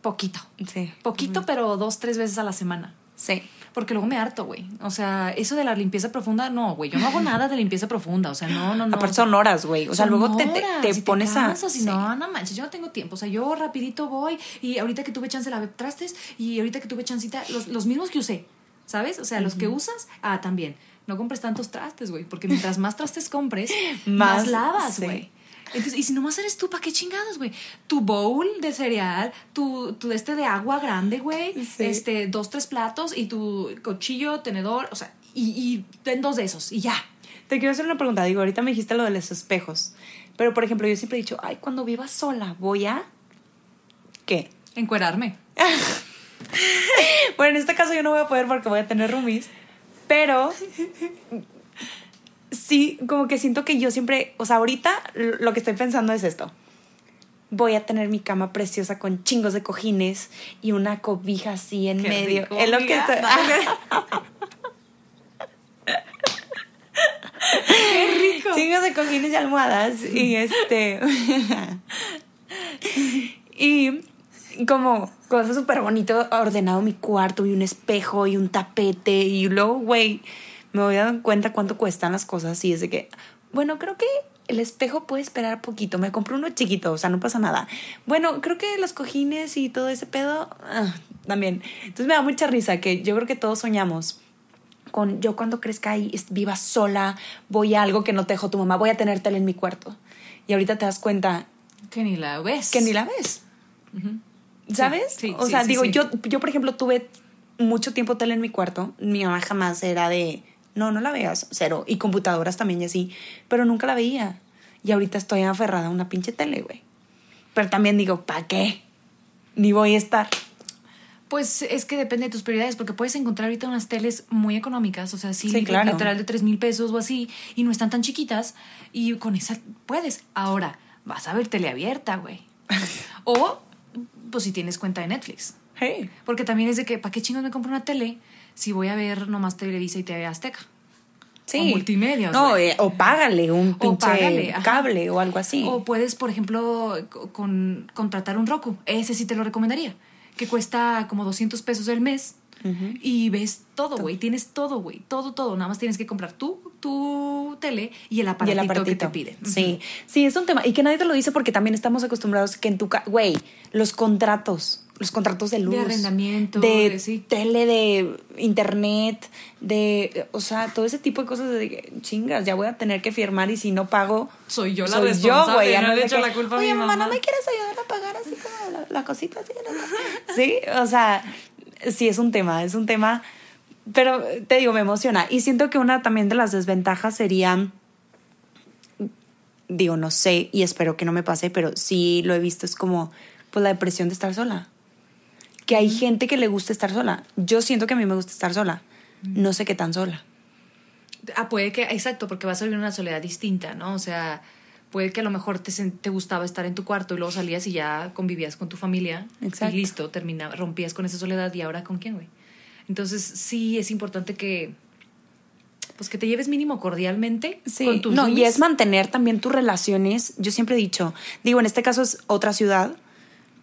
Speaker 1: poquito.
Speaker 2: Sí.
Speaker 1: Poquito, pero dos, tres veces a la semana.
Speaker 2: Sí.
Speaker 1: Porque luego me harto, güey. O sea, eso de la limpieza profunda, no, güey. Yo no hago nada de limpieza profunda. O sea, no, no, no.
Speaker 2: Aparte son horas, güey. O sea,
Speaker 1: Son
Speaker 2: luego te, te-
Speaker 1: horas,
Speaker 2: te
Speaker 1: y
Speaker 2: pones a.
Speaker 1: cansas
Speaker 2: sí.
Speaker 1: No, no manches, yo no tengo tiempo. O sea, yo rapidito voy y ahorita que tuve chance lavé trastes y ahorita que tuve chancita, los, los mismos que usé, ¿sabes? O sea, los que usas, ah, también. No compres tantos trastes, güey, porque mientras más trastes compres, <laughs> más,
Speaker 2: Más,
Speaker 1: lavas,
Speaker 2: sí.
Speaker 1: Entonces, y si nomás eres tú, ¿para qué chingados, güey? Tu bowl de cereal, tu, tu este de agua grande, güey,
Speaker 2: Sí.
Speaker 1: este, dos, tres platos y tu cuchillo, tenedor, o sea, y, y ten dos de esos y ya.
Speaker 2: Te quiero hacer una pregunta. Digo, ahorita me dijiste lo de los espejos. Pero, por ejemplo, yo siempre he dicho, ay, cuando viva sola, voy a. ¿Qué?
Speaker 1: Encuerarme. <laughs>
Speaker 2: Bueno, en este caso yo no voy a poder porque voy a tener roomies. Pero. Sí, como que siento que yo siempre. O sea, ahorita lo que estoy pensando es esto. Voy a tener mi cama preciosa con chingos de cojines y una cobija así en
Speaker 1: Qué
Speaker 2: medio.
Speaker 1: rico,
Speaker 2: es lo que estoy. <laughs>
Speaker 1: ¡Qué rico!
Speaker 2: chingos de cojines y almohadas y <laughs> este y como cosas súper bonito ordenado mi cuarto y un espejo y un tapete y luego güey me voy a dar cuenta cuánto cuestan las cosas y es de que bueno creo que el espejo puede esperar poquito me compré uno chiquito o sea no pasa nada bueno creo que los cojines y todo ese pedo ah, también entonces me da mucha risa que yo creo que todos soñamos con yo cuando crezca y viva sola, voy a algo que no te dejó tu mamá, voy a tener tele en mi cuarto. Y ahorita te das cuenta
Speaker 1: Que ni la ves.
Speaker 2: que ni la ves. ¿Sabes?
Speaker 1: Sí,
Speaker 2: o sea,
Speaker 1: sí,
Speaker 2: digo. Yo, yo, por ejemplo, tuve mucho tiempo tele en mi cuarto. Mi mamá jamás era de, no, no la veas, cero. Y computadoras también y así. Pero nunca la veía. Y ahorita estoy aferrada a una pinche tele, güey. Pero también digo, ¿para qué? Ni voy a estar.
Speaker 1: Pues es que depende de tus prioridades, porque puedes encontrar ahorita unas teles muy económicas, o sea, sí,
Speaker 2: Sí, claro.
Speaker 1: lateral de tres mil pesos o así, y no están tan chiquitas, y con esa puedes. Ahora, vas a ver tele abierta, güey. <laughs> o, pues si tienes cuenta de Netflix.
Speaker 2: Hey.
Speaker 1: Porque también es de que, ¿para qué chingos me compro una tele si voy a ver nomás Televisa y TV Azteca?
Speaker 2: Sí.
Speaker 1: O multimedia.
Speaker 2: No,
Speaker 1: güey.
Speaker 2: eh, o págale un
Speaker 1: O
Speaker 2: pinche
Speaker 1: págale, ajá.
Speaker 2: cable o algo así.
Speaker 1: O puedes, por ejemplo, co- con, contratar un Roku. Ese sí te lo recomendaría. Que cuesta como 200 pesos el mes. Y ves todo, güey. Tienes todo, güey. Todo, todo. Nada más tienes que comprar tu, tu tele y el
Speaker 2: y
Speaker 1: aparatito,
Speaker 2: el aparatito.
Speaker 1: que te piden.
Speaker 2: Sí, sí, es un tema. Y que nadie te lo dice porque también estamos acostumbrados que en tu casa, güey, los contratos, los contratos de luz.
Speaker 1: arrendamiento,
Speaker 2: De
Speaker 1: de- sí.
Speaker 2: tele, de internet, de, o sea, todo ese tipo de cosas de que, chingas, ya voy a tener que firmar y si no pago...
Speaker 1: Soy yo la
Speaker 2: soy
Speaker 1: responsable,
Speaker 2: güey, ya
Speaker 1: no
Speaker 2: es
Speaker 1: le
Speaker 2: de
Speaker 1: echo la culpa a
Speaker 2: Oye,
Speaker 1: mi
Speaker 2: mamá, ¿no
Speaker 1: mamá".
Speaker 2: me quieres ayudar a pagar así como la, la cosita así? Sí, o sea, sí es un tema, es un tema, pero te digo, me emociona. Y siento que una también de las desventajas sería, digo, no sé, y espero que no me pase, pero sí lo he visto, es como, pues la depresión de estar sola. Que hay gente que le gusta estar sola. Yo siento que a mí me gusta estar sola. No sé qué tan sola.
Speaker 1: Ah, puede que, exacto, porque vas a vivir una soledad distinta, ¿no? O sea, puede que a lo mejor te, te gustaba estar en tu cuarto y luego salías y ya convivías con tu familia.
Speaker 2: Exacto.
Speaker 1: Y listo, terminaba, rompías con esa soledad y ahora con quién, güey. Entonces, sí es importante que, pues que te lleves mínimo cordialmente
Speaker 2: Sí,
Speaker 1: con tus
Speaker 2: no, y es mantener también tus relaciones. Yo siempre he dicho, digo, en este caso es otra ciudad,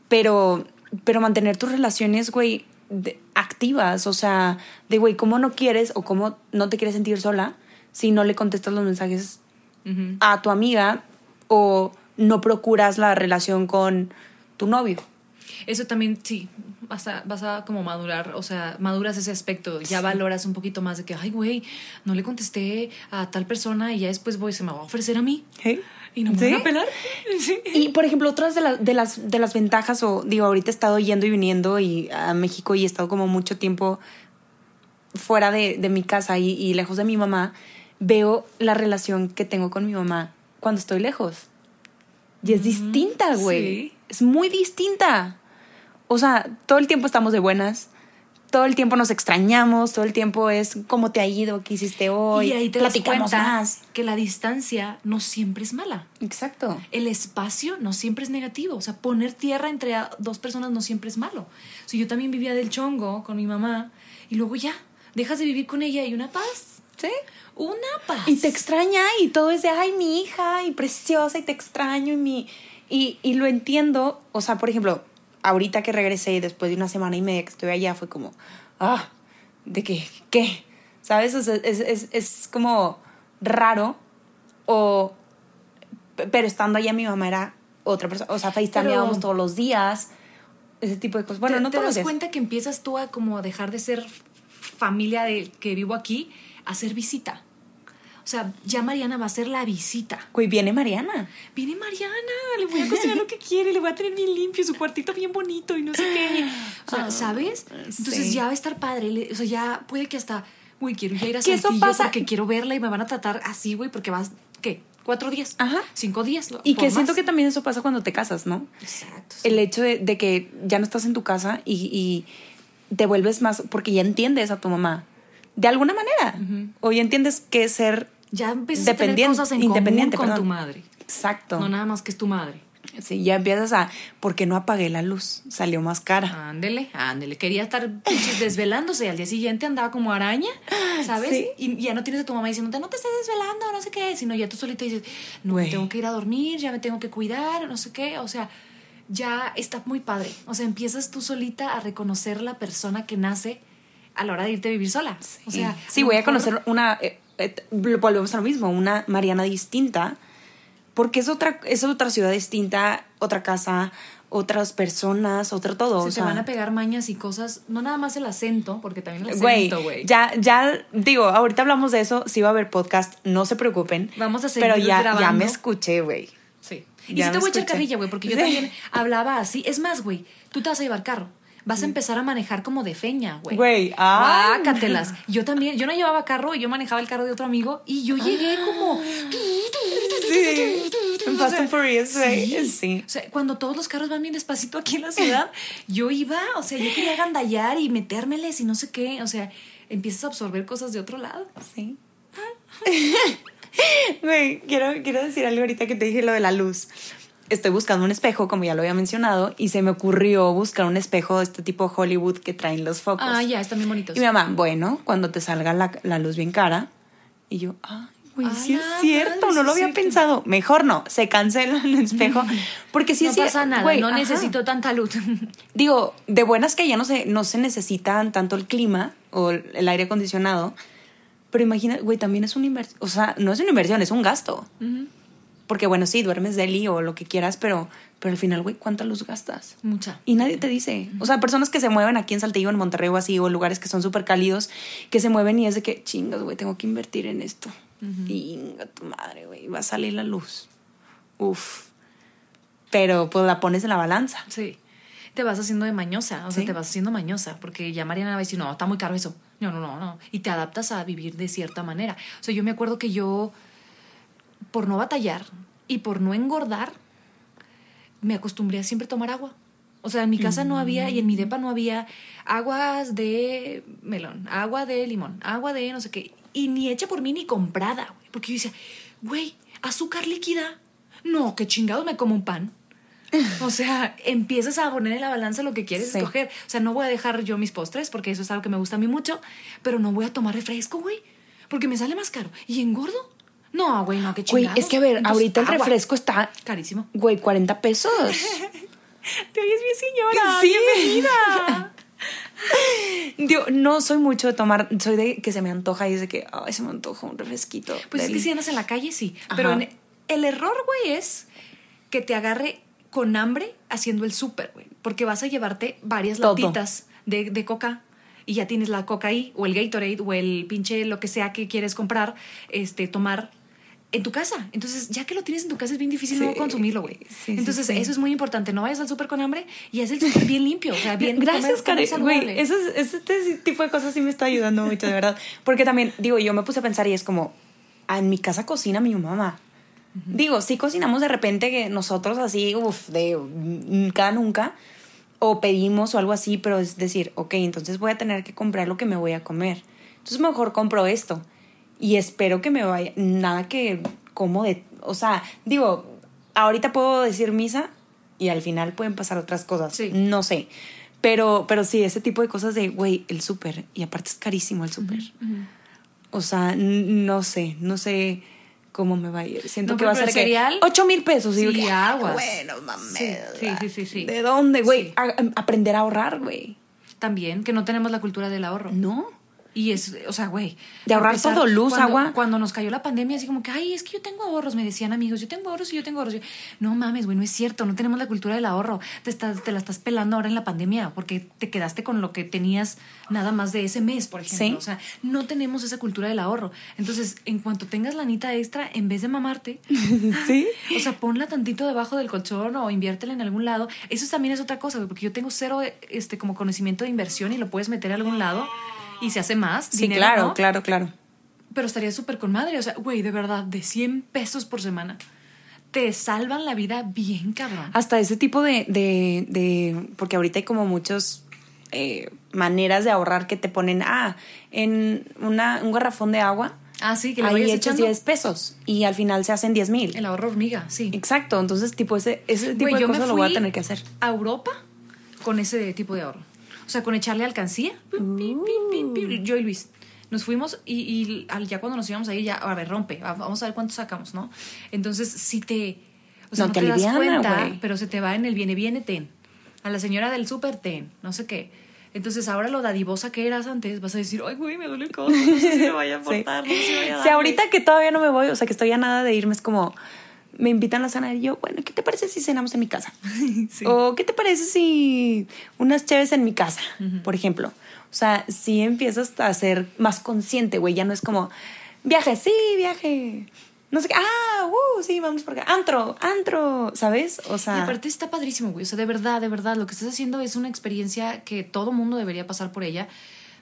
Speaker 2: pero, pero mantener tus relaciones, güey, de- activas. O sea, de, güey, ¿cómo no quieres o cómo no te quieres sentir sola si no le contestas los mensajes a tu amiga o no procuras la relación con tu novio?
Speaker 1: Eso también, sí, vas a, vas a como madurar, o sea, maduras ese aspecto, ya valoras un poquito más de que, ay, güey, no le contesté a tal persona y ya después voy, se me va a ofrecer a mí. ¿Y no me
Speaker 2: ¿Sí?
Speaker 1: van a pelar? <laughs> Sí.
Speaker 2: Y por ejemplo, otras de, la- de, las, de las ventajas, o digo, ahorita he estado yendo y viniendo y a México y he estado como mucho tiempo fuera de, de mi casa y, y lejos de mi mamá, veo la relación que tengo con mi mamá cuando estoy lejos. Y es distinta, güey.
Speaker 1: sí.
Speaker 2: Es muy distinta. O sea, todo el tiempo estamos de buenas. Todo el tiempo nos extrañamos, todo el tiempo es cómo te ha ido, qué hiciste hoy,
Speaker 1: y ahí te
Speaker 2: platicamos más.
Speaker 1: que la distancia no siempre es mala.
Speaker 2: Exacto.
Speaker 1: El espacio no siempre es negativo. O sea, poner tierra entre dos personas no siempre es malo. O sea, yo también vivía del chongo con mi mamá y luego ya, dejas de vivir con ella y una paz.
Speaker 2: Sí.
Speaker 1: Una paz.
Speaker 2: Y te extraña y todo es de, ay, mi hija, y preciosa, y te extraño, y mi... Y, y lo entiendo, o sea, por ejemplo, ahorita que regresé después de una semana y media que estuve allá, fue como, ah, de que, ¿qué? ¿Sabes? O sea, es, es, es como raro, o... Pero estando allá mi mamá era otra persona, o sea, FaceTimeábamos todos los días, ese tipo de cosas. Bueno,
Speaker 1: te,
Speaker 2: no
Speaker 1: te das
Speaker 2: días.
Speaker 1: cuenta que empiezas tú a como dejar de ser familia de que vivo aquí a ser visita. O sea, ya Mariana va a ser la visita.
Speaker 2: Güey, viene Mariana.
Speaker 1: Viene Mariana, le voy a cocinar lo que quiere, le voy a tener bien limpio, su cuartito bien bonito y no sé qué. O sea, ¿sabes? Entonces
Speaker 2: Ah, sí.
Speaker 1: ya va a estar padre. O sea, ya puede que hasta, güey, quiero ya ir a Saltillo
Speaker 2: pasa-
Speaker 1: porque quiero verla y me van a tratar así, güey, porque vas, ¿qué? ¿Cuatro días?
Speaker 2: Ajá.
Speaker 1: ¿Cinco días?
Speaker 2: Y que siento que también eso pasa cuando te casas, ¿no?
Speaker 1: Exacto. sí.
Speaker 2: el hecho de, de que ya no estás en tu casa y, y te vuelves más, porque ya entiendes a tu mamá, de alguna manera, o ya entiendes es ser
Speaker 1: ya empiezas a tener cosas en
Speaker 2: independiente,
Speaker 1: común con
Speaker 2: perdón.
Speaker 1: tu madre.
Speaker 2: exacto.
Speaker 1: No nada más que es tu madre.
Speaker 2: Sí, ya empiezas a, ¿por qué no apagué la luz? Salió más cara.
Speaker 1: Ándele, ándele. Quería estar desvelándose y al día siguiente andaba como araña, ¿sabes?
Speaker 2: Sí.
Speaker 1: Y ya no tienes a tu mamá diciéndote, no te estés desvelando, no sé qué, sino ya tú solita dices, no,
Speaker 2: Güey.
Speaker 1: tengo que ir a dormir, ya me tengo que cuidar, no sé qué. O sea, ya está muy padre. O sea, empiezas tú solita a reconocer la persona que nace a la hora de irte a vivir sola. O sea,
Speaker 2: sí, voy a conocer una, eh, volvemos a lo mismo, una Mariana distinta, porque es otra, es otra ciudad distinta, otra casa, otras personas, otro todo.
Speaker 1: Se
Speaker 2: o
Speaker 1: te
Speaker 2: sea,
Speaker 1: van a pegar mañas y cosas, no nada más el acento, porque también el acento, güey.
Speaker 2: ya, ya, digo, ahorita hablamos de eso, sí va a haber podcast, no se preocupen.
Speaker 1: Vamos a seguir
Speaker 2: Pero ya, ya me escuché, güey.
Speaker 1: Sí. Y
Speaker 2: Ya
Speaker 1: sí te voy a echar carrilla, güey, porque yo
Speaker 2: Sí.
Speaker 1: también hablaba así. Es más, güey, tú te vas a llevar carro. Vas a empezar a manejar como de feña, güey.
Speaker 2: Güey, ah.
Speaker 1: Guácatelas. Yo también, yo no llevaba carro, yo manejaba el carro de otro amigo y yo llegué como...
Speaker 2: Sí. En Fast and Furious, güey.
Speaker 1: Sí.
Speaker 2: Sí.
Speaker 1: O sea, cuando todos los carros van bien despacito aquí en la ciudad, <laughs> yo iba, o sea, yo quería gandallar y metérmeles y no sé qué. O sea, empiezas a absorber cosas de otro lado.
Speaker 2: Sí. <laughs> Güey, quiero, quiero decir algo ahorita que te dije lo de la luz. Estoy buscando un espejo, como ya lo había mencionado, y se me ocurrió buscar un espejo de este tipo Hollywood que traen los focos.
Speaker 1: Ah, ya, están bien bonitos.
Speaker 2: Y mi mamá, bueno, cuando te salga la, la luz bien cara. Y yo, ay, güey,
Speaker 1: Ah,
Speaker 2: sí es cierto,
Speaker 1: madre,
Speaker 2: no lo había
Speaker 1: cierto.
Speaker 2: pensado. Mejor no, se cancela el espejo. Porque sí
Speaker 1: no
Speaker 2: es cier-
Speaker 1: pasa nada,
Speaker 2: güey,
Speaker 1: no
Speaker 2: ajá.
Speaker 1: necesito tanta luz. <laughs>
Speaker 2: Digo, de buenas que ya no se, no se necesitan tanto el clima o el aire acondicionado. Pero imagina, güey, también es una inversión. O sea, no es una inversión, es un gasto. Porque bueno, sí, duermes deli o lo que quieras, pero, pero al final, güey, ¿cuánta luz gastas?
Speaker 1: Mucha.
Speaker 2: Y nadie te dice. O sea, personas que se mueven aquí en Saltillo, en Monterrey o así, o lugares que son súper cálidos, que se mueven y es de que, chingas, güey, tengo que invertir en esto. Y inga tu madre, güey, va a salir la luz. Uf. Pero pues la pones en la balanza.
Speaker 1: Sí. Te vas haciendo de mañosa, o sea,
Speaker 2: Sí.
Speaker 1: te vas haciendo mañosa, porque ya Mariana va a decir, no, está muy caro eso. No, no, no, no. Y te adaptas a vivir de cierta manera. O sea, yo me acuerdo que yo, por no batallar y por no engordar, me acostumbré a siempre tomar agua. O sea, en mi casa no había y en mi depa no había aguas de melón, agua de limón, agua de no sé qué. Y ni hecha por mí ni comprada, güey. Porque yo decía, güey, azúcar líquida. No, qué chingado me como un pan. O sea, empiezas a poner en la balanza lo que quieres
Speaker 2: Sí.
Speaker 1: escoger. O sea, no voy a dejar yo mis postres porque eso es algo que me gusta a mí mucho, pero no voy a tomar refresco, güey, porque me sale más caro. ¿Y engordo? No, güey, no, qué
Speaker 2: Güey,
Speaker 1: chingados.
Speaker 2: es que a ver,
Speaker 1: Entonces,
Speaker 2: ahorita el
Speaker 1: agua.
Speaker 2: refresco está,
Speaker 1: Carísimo.
Speaker 2: güey, 40 pesos. <laughs>
Speaker 1: Te oyes bien, señora.
Speaker 2: Sí.
Speaker 1: Bienvenida. <laughs>
Speaker 2: Yo no soy mucho de tomar, soy de que se me antoja y es de que, ay, se me antoja un refresquito.
Speaker 1: Pues es
Speaker 2: Deli.
Speaker 1: que si andas en la calle, sí.
Speaker 2: Ajá.
Speaker 1: Pero en- el error, güey, es que te agarre con hambre haciendo el súper, güey. Porque vas a llevarte varias
Speaker 2: Todo.
Speaker 1: latitas de, de coca y ya tienes la coca ahí, o el Gatorade, o el pinche lo que sea que quieres comprar, este, tomar en tu casa. Entonces, ya que lo tienes en tu casa, es bien difícil
Speaker 2: Sí.
Speaker 1: luego consumirlo, güey.
Speaker 2: Sí,
Speaker 1: Entonces,
Speaker 2: sí.
Speaker 1: eso es muy importante. No vayas al súper con hambre y haz el súper bien limpio. O sea, bien.
Speaker 2: Gracias, Karen. Güey, ese este tipo de cosas sí me está ayudando mucho, de verdad. Porque también, digo, yo me puse a pensar y es como, ah, en mi casa cocina mi mamá. Digo, sí cocinamos de repente que nosotros así, uff, de mm, cada nunca, o pedimos o algo así, pero es decir, ok, entonces voy a tener que comprar lo que me voy a comer. Entonces mejor compro esto y espero que me vaya, nada que como de, o sea, digo, ahorita puedo decir misa y al final pueden pasar otras cosas,
Speaker 1: Sí.
Speaker 2: no sé. Pero, pero sí, ese tipo de cosas de, güey, el súper, y aparte es carísimo el súper. O sea, no sé, no sé cómo me va a ir. Siento
Speaker 1: No,
Speaker 2: que va a ser
Speaker 1: cereal-
Speaker 2: que 8 mil pesos. Y yo
Speaker 1: Sí,
Speaker 2: que,
Speaker 1: aguas.
Speaker 2: Bueno, mames.
Speaker 1: Sí, sí, sí, sí, sí.
Speaker 2: ¿De dónde, güey?
Speaker 1: Sí.
Speaker 2: Aprender a ahorrar, güey.
Speaker 1: También, que no tenemos la cultura del ahorro.
Speaker 2: No.
Speaker 1: Y es, o sea, güey.
Speaker 2: De ahorrar
Speaker 1: empezar,
Speaker 2: todo, luz,
Speaker 1: cuando-
Speaker 2: agua.
Speaker 1: Cuando nos cayó la pandemia, así como que, ay, es que yo tengo ahorros, me decían amigos, yo tengo ahorros y yo tengo ahorros. Yo, no mames, güey, no es cierto, no tenemos la cultura del ahorro. Te, estás, te la estás pelando ahora en la pandemia porque te quedaste con lo que tenías nada más de ese mes, por ejemplo.
Speaker 2: Sí.
Speaker 1: O sea, no tenemos esa cultura del ahorro. Entonces, en cuanto tengas la anita extra, en vez de mamarte, <laughs>
Speaker 2: ¿Sí?
Speaker 1: o sea, ponla tantito debajo del colchón o inviértela en algún lado. Eso también es otra cosa, güey, porque yo tengo cero este como conocimiento de inversión y lo puedes meter a algún lado y se hace más.
Speaker 2: Sí,
Speaker 1: dinero,
Speaker 2: claro,
Speaker 1: ¿no?
Speaker 2: claro, claro.
Speaker 1: Pero estaría súper con madre. O sea, güey, de verdad, de 100 pesos por semana. Te salvan la vida bien, cabrón.
Speaker 2: Hasta ese tipo de, de, de porque ahorita hay como muchas eh, maneras de ahorrar que te ponen, ah, en una, un garrafón de agua,
Speaker 1: Ah, sí, que le
Speaker 2: ahí echas
Speaker 1: echando
Speaker 2: 10 pesos y al final se hacen 10 mil.
Speaker 1: el ahorro hormiga, sí.
Speaker 2: Exacto, entonces tipo ese, ese tipo de cosas lo voy a tener que hacer.
Speaker 1: A Europa con ese tipo de ahorro. O sea, con echarle alcancía. Pi. Yo y Luis. Nos fuimos y, y ya cuando nos íbamos ahí, ya, a ver, rompe. va- Vamos a ver cuánto sacamos, ¿no? Entonces, si te. O sea,
Speaker 2: No,
Speaker 1: no,
Speaker 2: te
Speaker 1: te, das
Speaker 2: aliviana,
Speaker 1: cuenta,
Speaker 2: güey.
Speaker 1: pero se te va en el viene, viene, ten. A la señora del súper, ten. No sé qué. Entonces, ahora lo dadivosa que eras antes, vas a decir, ay, güey, me duele el codo. No sé si me vaya a <laughs>
Speaker 2: Sí.
Speaker 1: aportar, no sé si me vaya a
Speaker 2: Si
Speaker 1: dar,
Speaker 2: ahorita
Speaker 1: güey".
Speaker 2: que todavía no me voy, o sea, que estoy a nada de irme, es como, me invitan a cenar y yo, bueno, ¿qué te parece si cenamos en mi casa? <laughs>
Speaker 1: Sí.
Speaker 2: O ¿qué te parece si unas cheves en mi casa, por ejemplo? O sea, si empiezas a ser más consciente, güey, ya no es como, viaje, sí, viaje. No sé qué, ah, uh, sí, vamos por acá. Antro, antro, ¿sabes? O sea,
Speaker 1: Y aparte está padrísimo, güey. O sea, de verdad, de verdad, lo que estás haciendo es una experiencia que todo mundo debería pasar por ella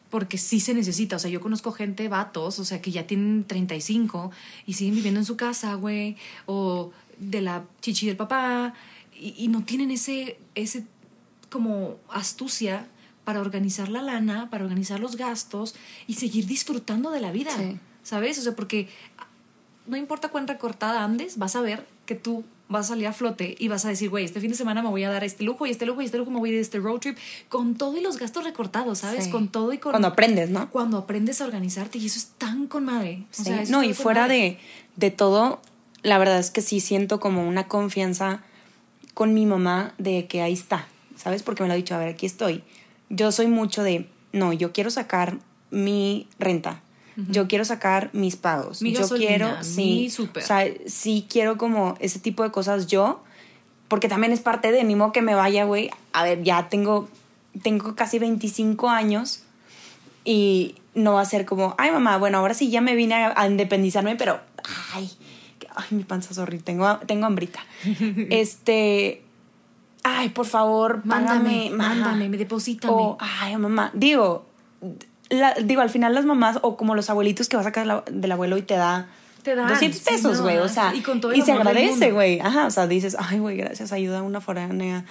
Speaker 1: porque sí se necesita. O sea, yo conozco gente, vatos, o sea, que ya tienen 35 y siguen viviendo en su casa, güey, o de la chichi del papá y, y no tienen ese, ese como astucia para organizar la lana, para organizar los gastos y seguir disfrutando de la vida,
Speaker 2: Sí.
Speaker 1: ¿sabes? O sea, porque no importa cuán recortada andes, vas a ver que tú vas a salir a flote y vas a decir, güey, este fin de semana me voy a dar este lujo y este lujo y este lujo me voy a ir a este road trip con todo y los gastos recortados, ¿sabes?
Speaker 2: Sí.
Speaker 1: Con todo y con...
Speaker 2: Cuando aprendes, ¿no?
Speaker 1: Cuando aprendes a organizarte y eso es tan con madre. O
Speaker 2: Sí.
Speaker 1: sea,
Speaker 2: no, y fuera de, de todo, la verdad es que sí siento como una confianza con mi mamá de que ahí está, ¿sabes? Porque me lo ha dicho, a ver, aquí estoy. Yo soy mucho de, no, yo quiero sacar mi renta. Yo quiero sacar mis pagos.
Speaker 1: Mi
Speaker 2: yo
Speaker 1: gasolina,
Speaker 2: quiero, sí,
Speaker 1: súper.
Speaker 2: o sea, sí quiero como ese tipo de cosas yo, porque también es parte de, ni modo que me vaya, güey. A ver, ya tengo, tengo casi 25 años y no va a ser como, ay mamá, bueno, ahora sí ya me vine a, a independizarme, pero, ay, ay, mi panza horrible, tengo, tengo hambrita. <laughs> este, ay, por favor,
Speaker 1: Mándame, mándame,
Speaker 2: ajá.
Speaker 1: me deposítame.
Speaker 2: O, ay, mamá, digo, la- digo, al final las mamás, o como los abuelitos que vas a sacar la- del abuelo y te da...
Speaker 1: Te dan,
Speaker 2: 200
Speaker 1: sí,
Speaker 2: pesos,
Speaker 1: no,
Speaker 2: güey, o sea,
Speaker 1: y con todo el
Speaker 2: se agradece, güey, ajá, o sea, dices, ay, güey, gracias, ayuda a una foránea,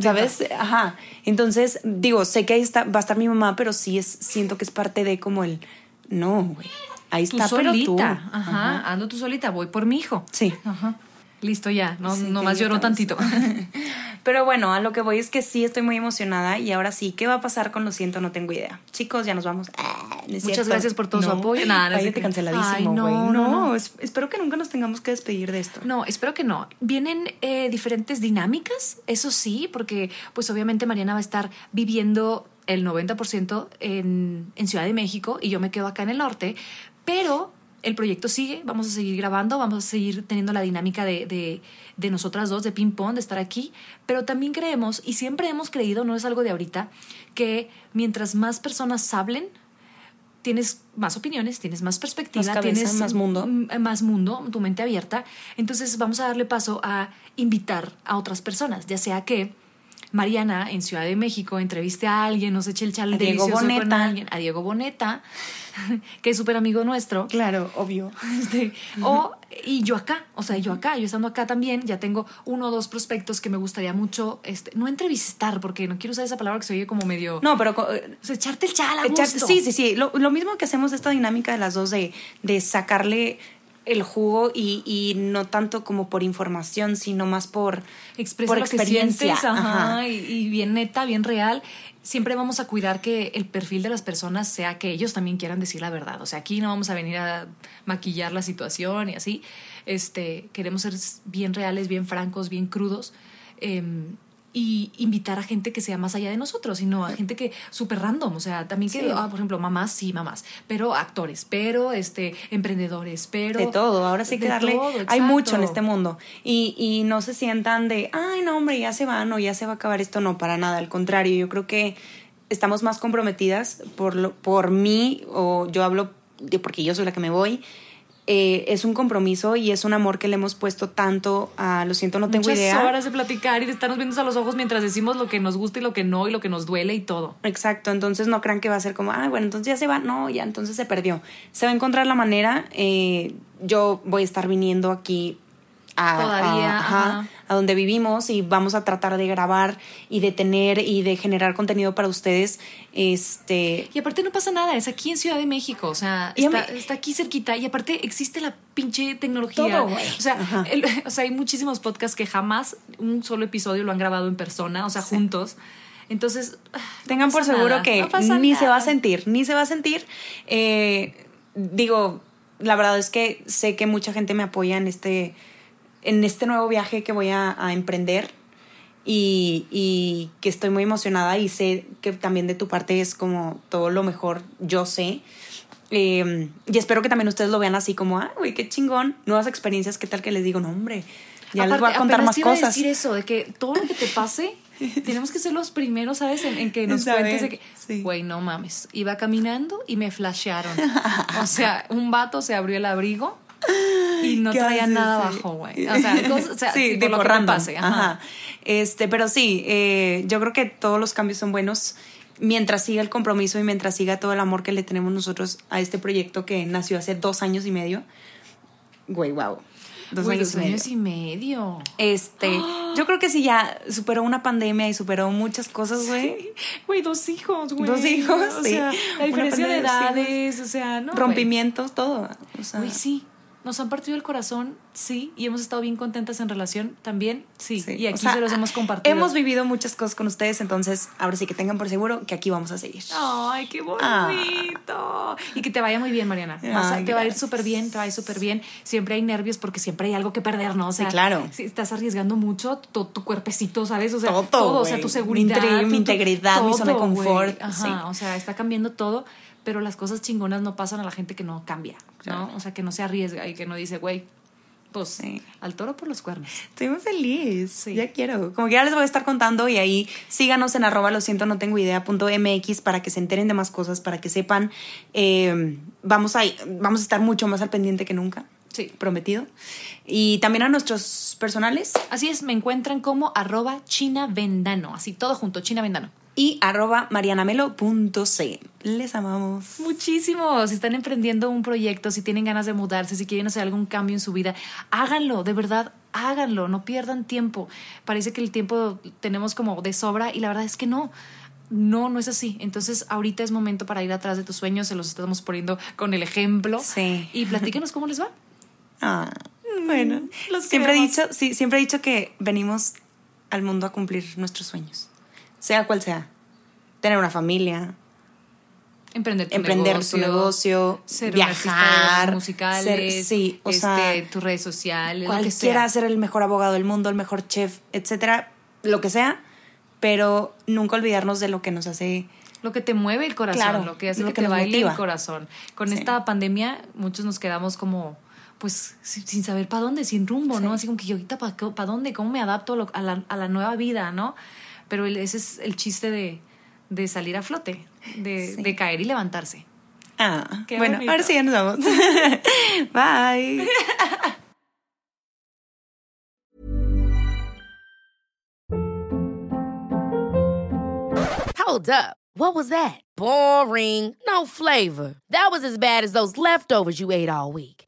Speaker 2: ¿sabes? Ajá, entonces, digo, sé que ahí está, va a estar mi mamá, pero sí es, siento que es parte de como el, no, güey, ahí
Speaker 1: Tú
Speaker 2: está, pero tú.
Speaker 1: Ajá, ando tú solita, voy por mi hijo.
Speaker 2: Sí.
Speaker 1: Ajá. Listo ya, no,
Speaker 2: Sí,
Speaker 1: nomás lloró tantito. <laughs>
Speaker 2: Pero bueno, a lo que voy es que sí estoy muy emocionada y ahora sí, ¿qué va a pasar con Lo siento? No tengo idea. Chicos, ya nos vamos. Ah, no
Speaker 1: Muchas
Speaker 2: cierto.
Speaker 1: gracias por todo su apoyo. Nah, no
Speaker 2: Cállate,
Speaker 1: cierto.
Speaker 2: canceladísimo,
Speaker 1: Ay, no,
Speaker 2: güey.
Speaker 1: no,
Speaker 2: No,
Speaker 1: no.
Speaker 2: es- espero que nunca nos tengamos que despedir de esto.
Speaker 1: No, espero que no. Vienen eh, diferentes dinámicas, eso sí, porque pues obviamente Mariana va a estar viviendo el 90% en, en Ciudad de México y yo me quedo acá en el norte, pero el proyecto sigue, vamos a seguir grabando, vamos a seguir teniendo la dinámica de, de, de nosotras dos, de ping-pong, de estar aquí, pero también creemos, y siempre hemos creído, no es algo de ahorita, que mientras más personas hablen, tienes más opiniones, tienes más perspectiva,
Speaker 2: Más cabeza,
Speaker 1: tienes
Speaker 2: más mundo.
Speaker 1: más mundo, tu mente abierta. Entonces vamos a darle paso a invitar a otras personas, ya sea que Mariana en Ciudad de México entreviste a alguien, nos eche el chal
Speaker 2: A Diego
Speaker 1: delicioso con
Speaker 2: Boneta.
Speaker 1: alguien, a Diego Boneta, <laughs> que es súper amigo nuestro.
Speaker 2: Claro, obvio.
Speaker 1: Este, o, y yo acá, o sea, yo acá, yo estando acá también, ya tengo uno o dos prospectos que me gustaría mucho, este, no entrevistar, porque no quiero usar esa palabra que se oye como medio...
Speaker 2: No, pero
Speaker 1: o sea, echarte el chal a gusto.
Speaker 2: sí, sí, sí. Lo, lo mismo que hacemos esta dinámica de las dos de, de sacarle el jugo y, y no tanto como por información, sino más por,
Speaker 1: Expresa
Speaker 2: por
Speaker 1: lo que
Speaker 2: experiencia.
Speaker 1: sientes, ajá,
Speaker 2: Ajá.
Speaker 1: Y, y bien neta, bien real. Siempre vamos a cuidar que el perfil de las personas sea que ellos también quieran decir la verdad. O sea, aquí no vamos a venir a maquillar la situación y así. Este, queremos ser bien reales, bien francos, bien crudos. em, y invitar a gente que sea más allá de nosotros, sino a gente que súper random, o sea, también que,
Speaker 2: Sí.
Speaker 1: ah, por ejemplo, mamás, sí, mamás, pero actores, pero este, emprendedores, pero...
Speaker 2: de todo, ahora sí que darle,
Speaker 1: todo,
Speaker 2: hay mucho en este mundo y, y no se sientan de, ay no hombre, ya se van o ya se va a acabar esto, no, para nada, al contrario, yo creo que estamos más comprometidas por, lo, por mí o yo hablo de porque yo soy la que me voy, eh, es un compromiso y es un amor que le hemos puesto tanto a, lo siento, no tengo
Speaker 1: Muchas
Speaker 2: idea.
Speaker 1: horas de platicar y de estarnos viendo a los ojos mientras decimos lo que nos gusta y lo que no y lo que nos duele y todo.
Speaker 2: Exacto, entonces no crean que va a ser como, ah, bueno, entonces ya se va, no, ya entonces se perdió. Se va a encontrar la manera, eh, yo voy a estar viniendo aquí a,
Speaker 1: Todavía,
Speaker 2: a, ajá,
Speaker 1: ajá.
Speaker 2: a donde vivimos y vamos a tratar de grabar y de tener y de generar contenido para ustedes. Este,
Speaker 1: Y aparte no pasa nada, es aquí en Ciudad de México, o sea, está, está aquí cerquita y aparte existe la pinche tecnología.
Speaker 2: Todo.
Speaker 1: O sea, el- <laughs> o sea, hay muchísimos podcasts que jamás un solo episodio lo han grabado en persona, o sea,
Speaker 2: Sí.
Speaker 1: juntos. Entonces, ah, no
Speaker 2: Tengan por seguro
Speaker 1: nada,
Speaker 2: que
Speaker 1: no
Speaker 2: ni se va a sentir, ni se va a sentir. Eh, digo, la verdad es que sé que mucha gente me apoya en este, en este nuevo viaje que voy a, a emprender y, y que estoy muy emocionada y sé que también de tu parte es como todo lo mejor, yo sé. Eh, y espero que también ustedes lo vean así como, ah, güey, qué chingón, nuevas experiencias, qué tal que les digo, no, hombre, ya les voy a
Speaker 1: Aparte,
Speaker 2: contar más cosas.
Speaker 1: decir eso, de que todo lo que te pase, <laughs> tenemos que ser los primeros, ¿sabes? En, en que nos
Speaker 2: Saber,
Speaker 1: cuentes de que,
Speaker 2: sí.
Speaker 1: güey, no mames, iba caminando y me flashearon. <laughs> o sea, un vato se abrió el abrigo y no
Speaker 2: ¿Qué
Speaker 1: traía
Speaker 2: haces?
Speaker 1: nada abajo, güey. O sea, <laughs> cosas, o sea,
Speaker 2: sí,
Speaker 1: tipo, lo que pase. Ajá.
Speaker 2: Ajá. Este, pero sí, eh, yo creo que todos los cambios son buenos mientras siga el compromiso y mientras siga todo el amor que le tenemos nosotros a este proyecto que nació hace dos años y medio. Güey, wow. Dos
Speaker 1: Güey,
Speaker 2: años
Speaker 1: dos
Speaker 2: y medio.
Speaker 1: años y medio.
Speaker 2: Este, <gasps> yo creo que sí ya superó una pandemia y superó muchas cosas, güey.
Speaker 1: Güey, dos hijos, güey.
Speaker 2: Dos hijos,
Speaker 1: O
Speaker 2: sí.
Speaker 1: sea, la diferencia de edades, o sea, no. güey.
Speaker 2: Rompimientos, todo. O sea,
Speaker 1: Güey, sí. Nos han partido el corazón, sí, y hemos estado bien contentas en relación también, sí,
Speaker 2: Sí,
Speaker 1: y
Speaker 2: o
Speaker 1: aquí
Speaker 2: sea,
Speaker 1: se los hemos compartido.
Speaker 2: Hemos vivido muchas cosas con ustedes, entonces ahora sí que tengan por seguro que aquí vamos a seguir.
Speaker 1: Ay, qué bonito. Y que te vaya muy bien, Mariana. Te va a ir súper bien, te va a ir súper bien. Siempre hay nervios porque siempre hay algo que perder, ¿no? O sea,
Speaker 2: Sí, claro.
Speaker 1: Si estás arriesgando mucho, tu, tu cuerpecito, ¿sabes? O sea,
Speaker 2: Todo,
Speaker 1: o sea, tu seguridad.
Speaker 2: mi
Speaker 1: tu-
Speaker 2: integridad, mi zona de
Speaker 1: todo,
Speaker 2: confort,
Speaker 1: Ajá,
Speaker 2: sí.
Speaker 1: o sea, está cambiando todo, pero las cosas chingonas no pasan a la gente que no cambia, ¿no? O sea, que no se arriesga y que no dice, güey, pues
Speaker 2: Sí.
Speaker 1: al toro por los cuernos.
Speaker 2: Estoy muy feliz.
Speaker 1: Sí.
Speaker 2: Ya quiero. Como que ya les voy a estar contando y ahí síganos en arroba lo siento no tengo idea punto mx para que se enteren de más cosas, para que sepan. eh, vamos, a, vamos a estar mucho más al pendiente que nunca.
Speaker 1: Sí.
Speaker 2: Prometido. Y también a nuestros personales
Speaker 1: Así es, me encuentran como arroba China Vendano, así todo junto, China Vendano.
Speaker 2: Y arroba marianamelo.c. Les amamos.
Speaker 1: Muchísimo. Si están emprendiendo un proyecto, si tienen ganas de mudarse, si quieren hacer algún cambio en su vida, háganlo, de verdad, háganlo, no pierdan tiempo. Parece que el tiempo tenemos como de sobra y la verdad es que no. No, no es así. Entonces, ahorita es momento para ir atrás de tus sueños, se los estamos poniendo con el ejemplo.
Speaker 2: Sí.
Speaker 1: Y platíquenos cómo les va. <laughs>
Speaker 2: Ah, bueno.
Speaker 1: los
Speaker 2: siempre he dicho, sí, siempre he dicho que venimos al mundo a cumplir nuestros sueños. Sea cual sea. Tener una familia,
Speaker 1: Emprender tu
Speaker 2: emprender
Speaker 1: negocio,
Speaker 2: tu negocio,
Speaker 1: ser
Speaker 2: viajar,
Speaker 1: musicales,
Speaker 2: ser- sí, o
Speaker 1: este,
Speaker 2: sea,
Speaker 1: tus redes sociales,
Speaker 2: cualquiera ser el mejor abogado del mundo, el mejor chef, etcétera, lo que sea, pero nunca olvidarnos de lo que nos hace
Speaker 1: Lo que te mueve el corazón,
Speaker 2: Claro,
Speaker 1: lo que hace
Speaker 2: lo
Speaker 1: que,
Speaker 2: que
Speaker 1: te baile
Speaker 2: motiva.
Speaker 1: el corazón. Con
Speaker 2: Sí.
Speaker 1: esta pandemia, muchos nos quedamos como, pues, sin, saber para dónde, sin rumbo, ¿no?
Speaker 2: Sí.
Speaker 1: Así como que yo ahorita para dónde, cómo me adapto a, lo- a la, a la nueva vida, ¿no? Pero el- ese es el chiste de, de salir a flote, de,
Speaker 2: Sí.
Speaker 1: de caer y levantarse.
Speaker 2: Ah,
Speaker 1: Qué
Speaker 2: bueno,
Speaker 1: bonito.
Speaker 2: ahora sí ya nos vamos. <laughs> Bye.
Speaker 3: Hold up. What was that? Boring. No flavor. That was as bad as those leftovers you ate all week.